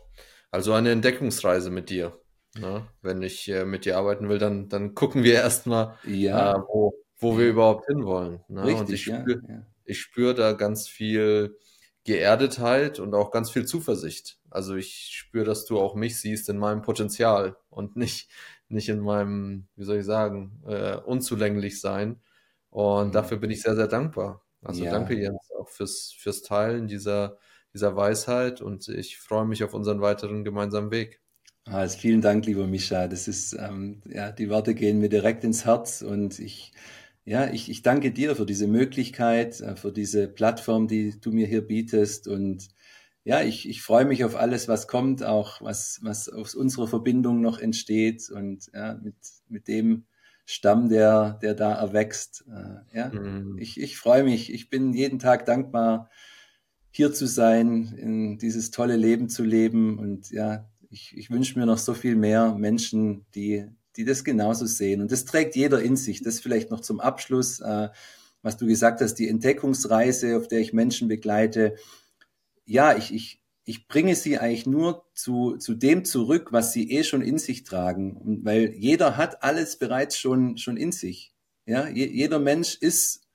Speaker 1: Also eine Entdeckungsreise mit dir. Ne? Wenn ich äh, mit dir arbeiten will, dann, dann gucken wir erstmal,
Speaker 2: Ja,
Speaker 1: äh, wo, wo wir überhaupt hinwollen. Ne? Und
Speaker 2: richtig,
Speaker 1: ich
Speaker 2: ja,
Speaker 1: spüre
Speaker 2: ja.
Speaker 1: ich spüre da ganz viel Geerdetheit und auch ganz viel Zuversicht. Also ich spüre, dass du auch mich siehst in meinem Potenzial und nicht, nicht in meinem, wie soll ich sagen, äh, unzulänglich sein. Und
Speaker 2: Mhm.
Speaker 1: dafür bin ich sehr, sehr dankbar. Also
Speaker 2: Ja.
Speaker 1: danke Jens auch fürs, fürs Teilen dieser, dieser Weisheit und ich freue mich auf unseren weiteren gemeinsamen Weg.
Speaker 2: Also vielen Dank, lieber Mischa. Das ist, ähm, ja, die Worte gehen mir direkt ins Herz und ich, ja, ich, ich danke dir für diese Möglichkeit, äh, für diese Plattform, die du mir hier bietest und ja, ich, ich freue mich auf alles, was kommt, auch was, was aus unserer Verbindung noch entsteht und ja, mit, mit dem Stamm, der, der da erwächst. Äh, ja, mhm. ich, ich freue mich. Ich bin jeden Tag dankbar, hier zu sein, in dieses tolle Leben zu leben und ja, ich, ich wünsche mir noch so viel mehr Menschen, die, die das genauso sehen. Und das trägt jeder in sich. Das vielleicht noch zum Abschluss, äh, was du gesagt hast, die Entdeckungsreise, auf der ich Menschen begleite. Ja, ich, ich, ich bringe sie eigentlich nur zu, zu dem zurück, was sie eh schon in sich tragen. Und weil jeder hat alles bereits schon, schon in sich. Ja, Je, jeder Mensch ist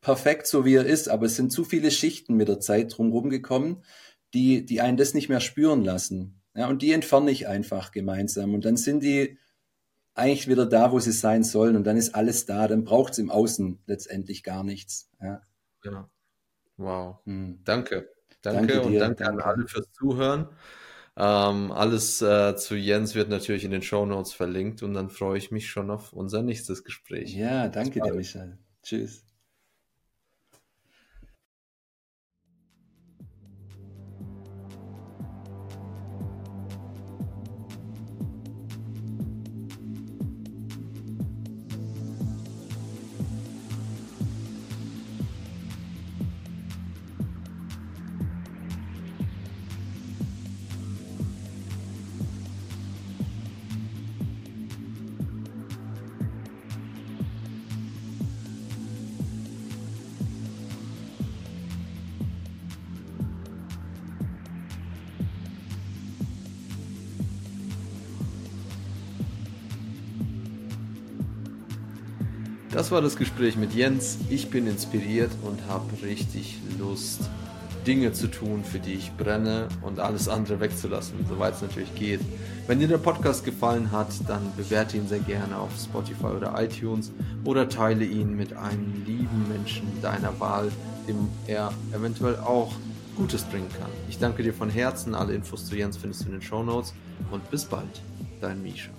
Speaker 2: perfekt, so wie er ist, aber es sind zu viele Schichten mit der Zeit drumherum gekommen, die, die einen das nicht mehr spüren lassen. Ja, und die entferne ich einfach gemeinsam. Und dann sind die eigentlich wieder da, wo sie sein sollen. Und dann ist alles da. Dann braucht es im Außen letztendlich gar nichts. Ja.
Speaker 1: Genau. Wow. Hm. Danke. Danke, danke und danke, an alle fürs Zuhören. Ähm, alles äh, zu Jens wird natürlich in den Show Notes verlinkt und dann freue ich mich schon auf unser nächstes Gespräch.
Speaker 2: Ja, danke dir, Michael. Tschüss.
Speaker 1: War das Gespräch mit Jens. Ich bin inspiriert und habe richtig Lust, Dinge zu tun, für die ich brenne und alles andere wegzulassen, soweit es natürlich geht. Wenn dir der Podcast gefallen hat, dann bewerte ihn sehr gerne auf Spotify oder iTunes oder teile ihn mit einem lieben Menschen deiner Wahl, dem er eventuell auch Gutes bringen kann. Ich danke dir von Herzen. Alle Infos zu Jens findest du in den Show Notes und bis bald, dein Misha.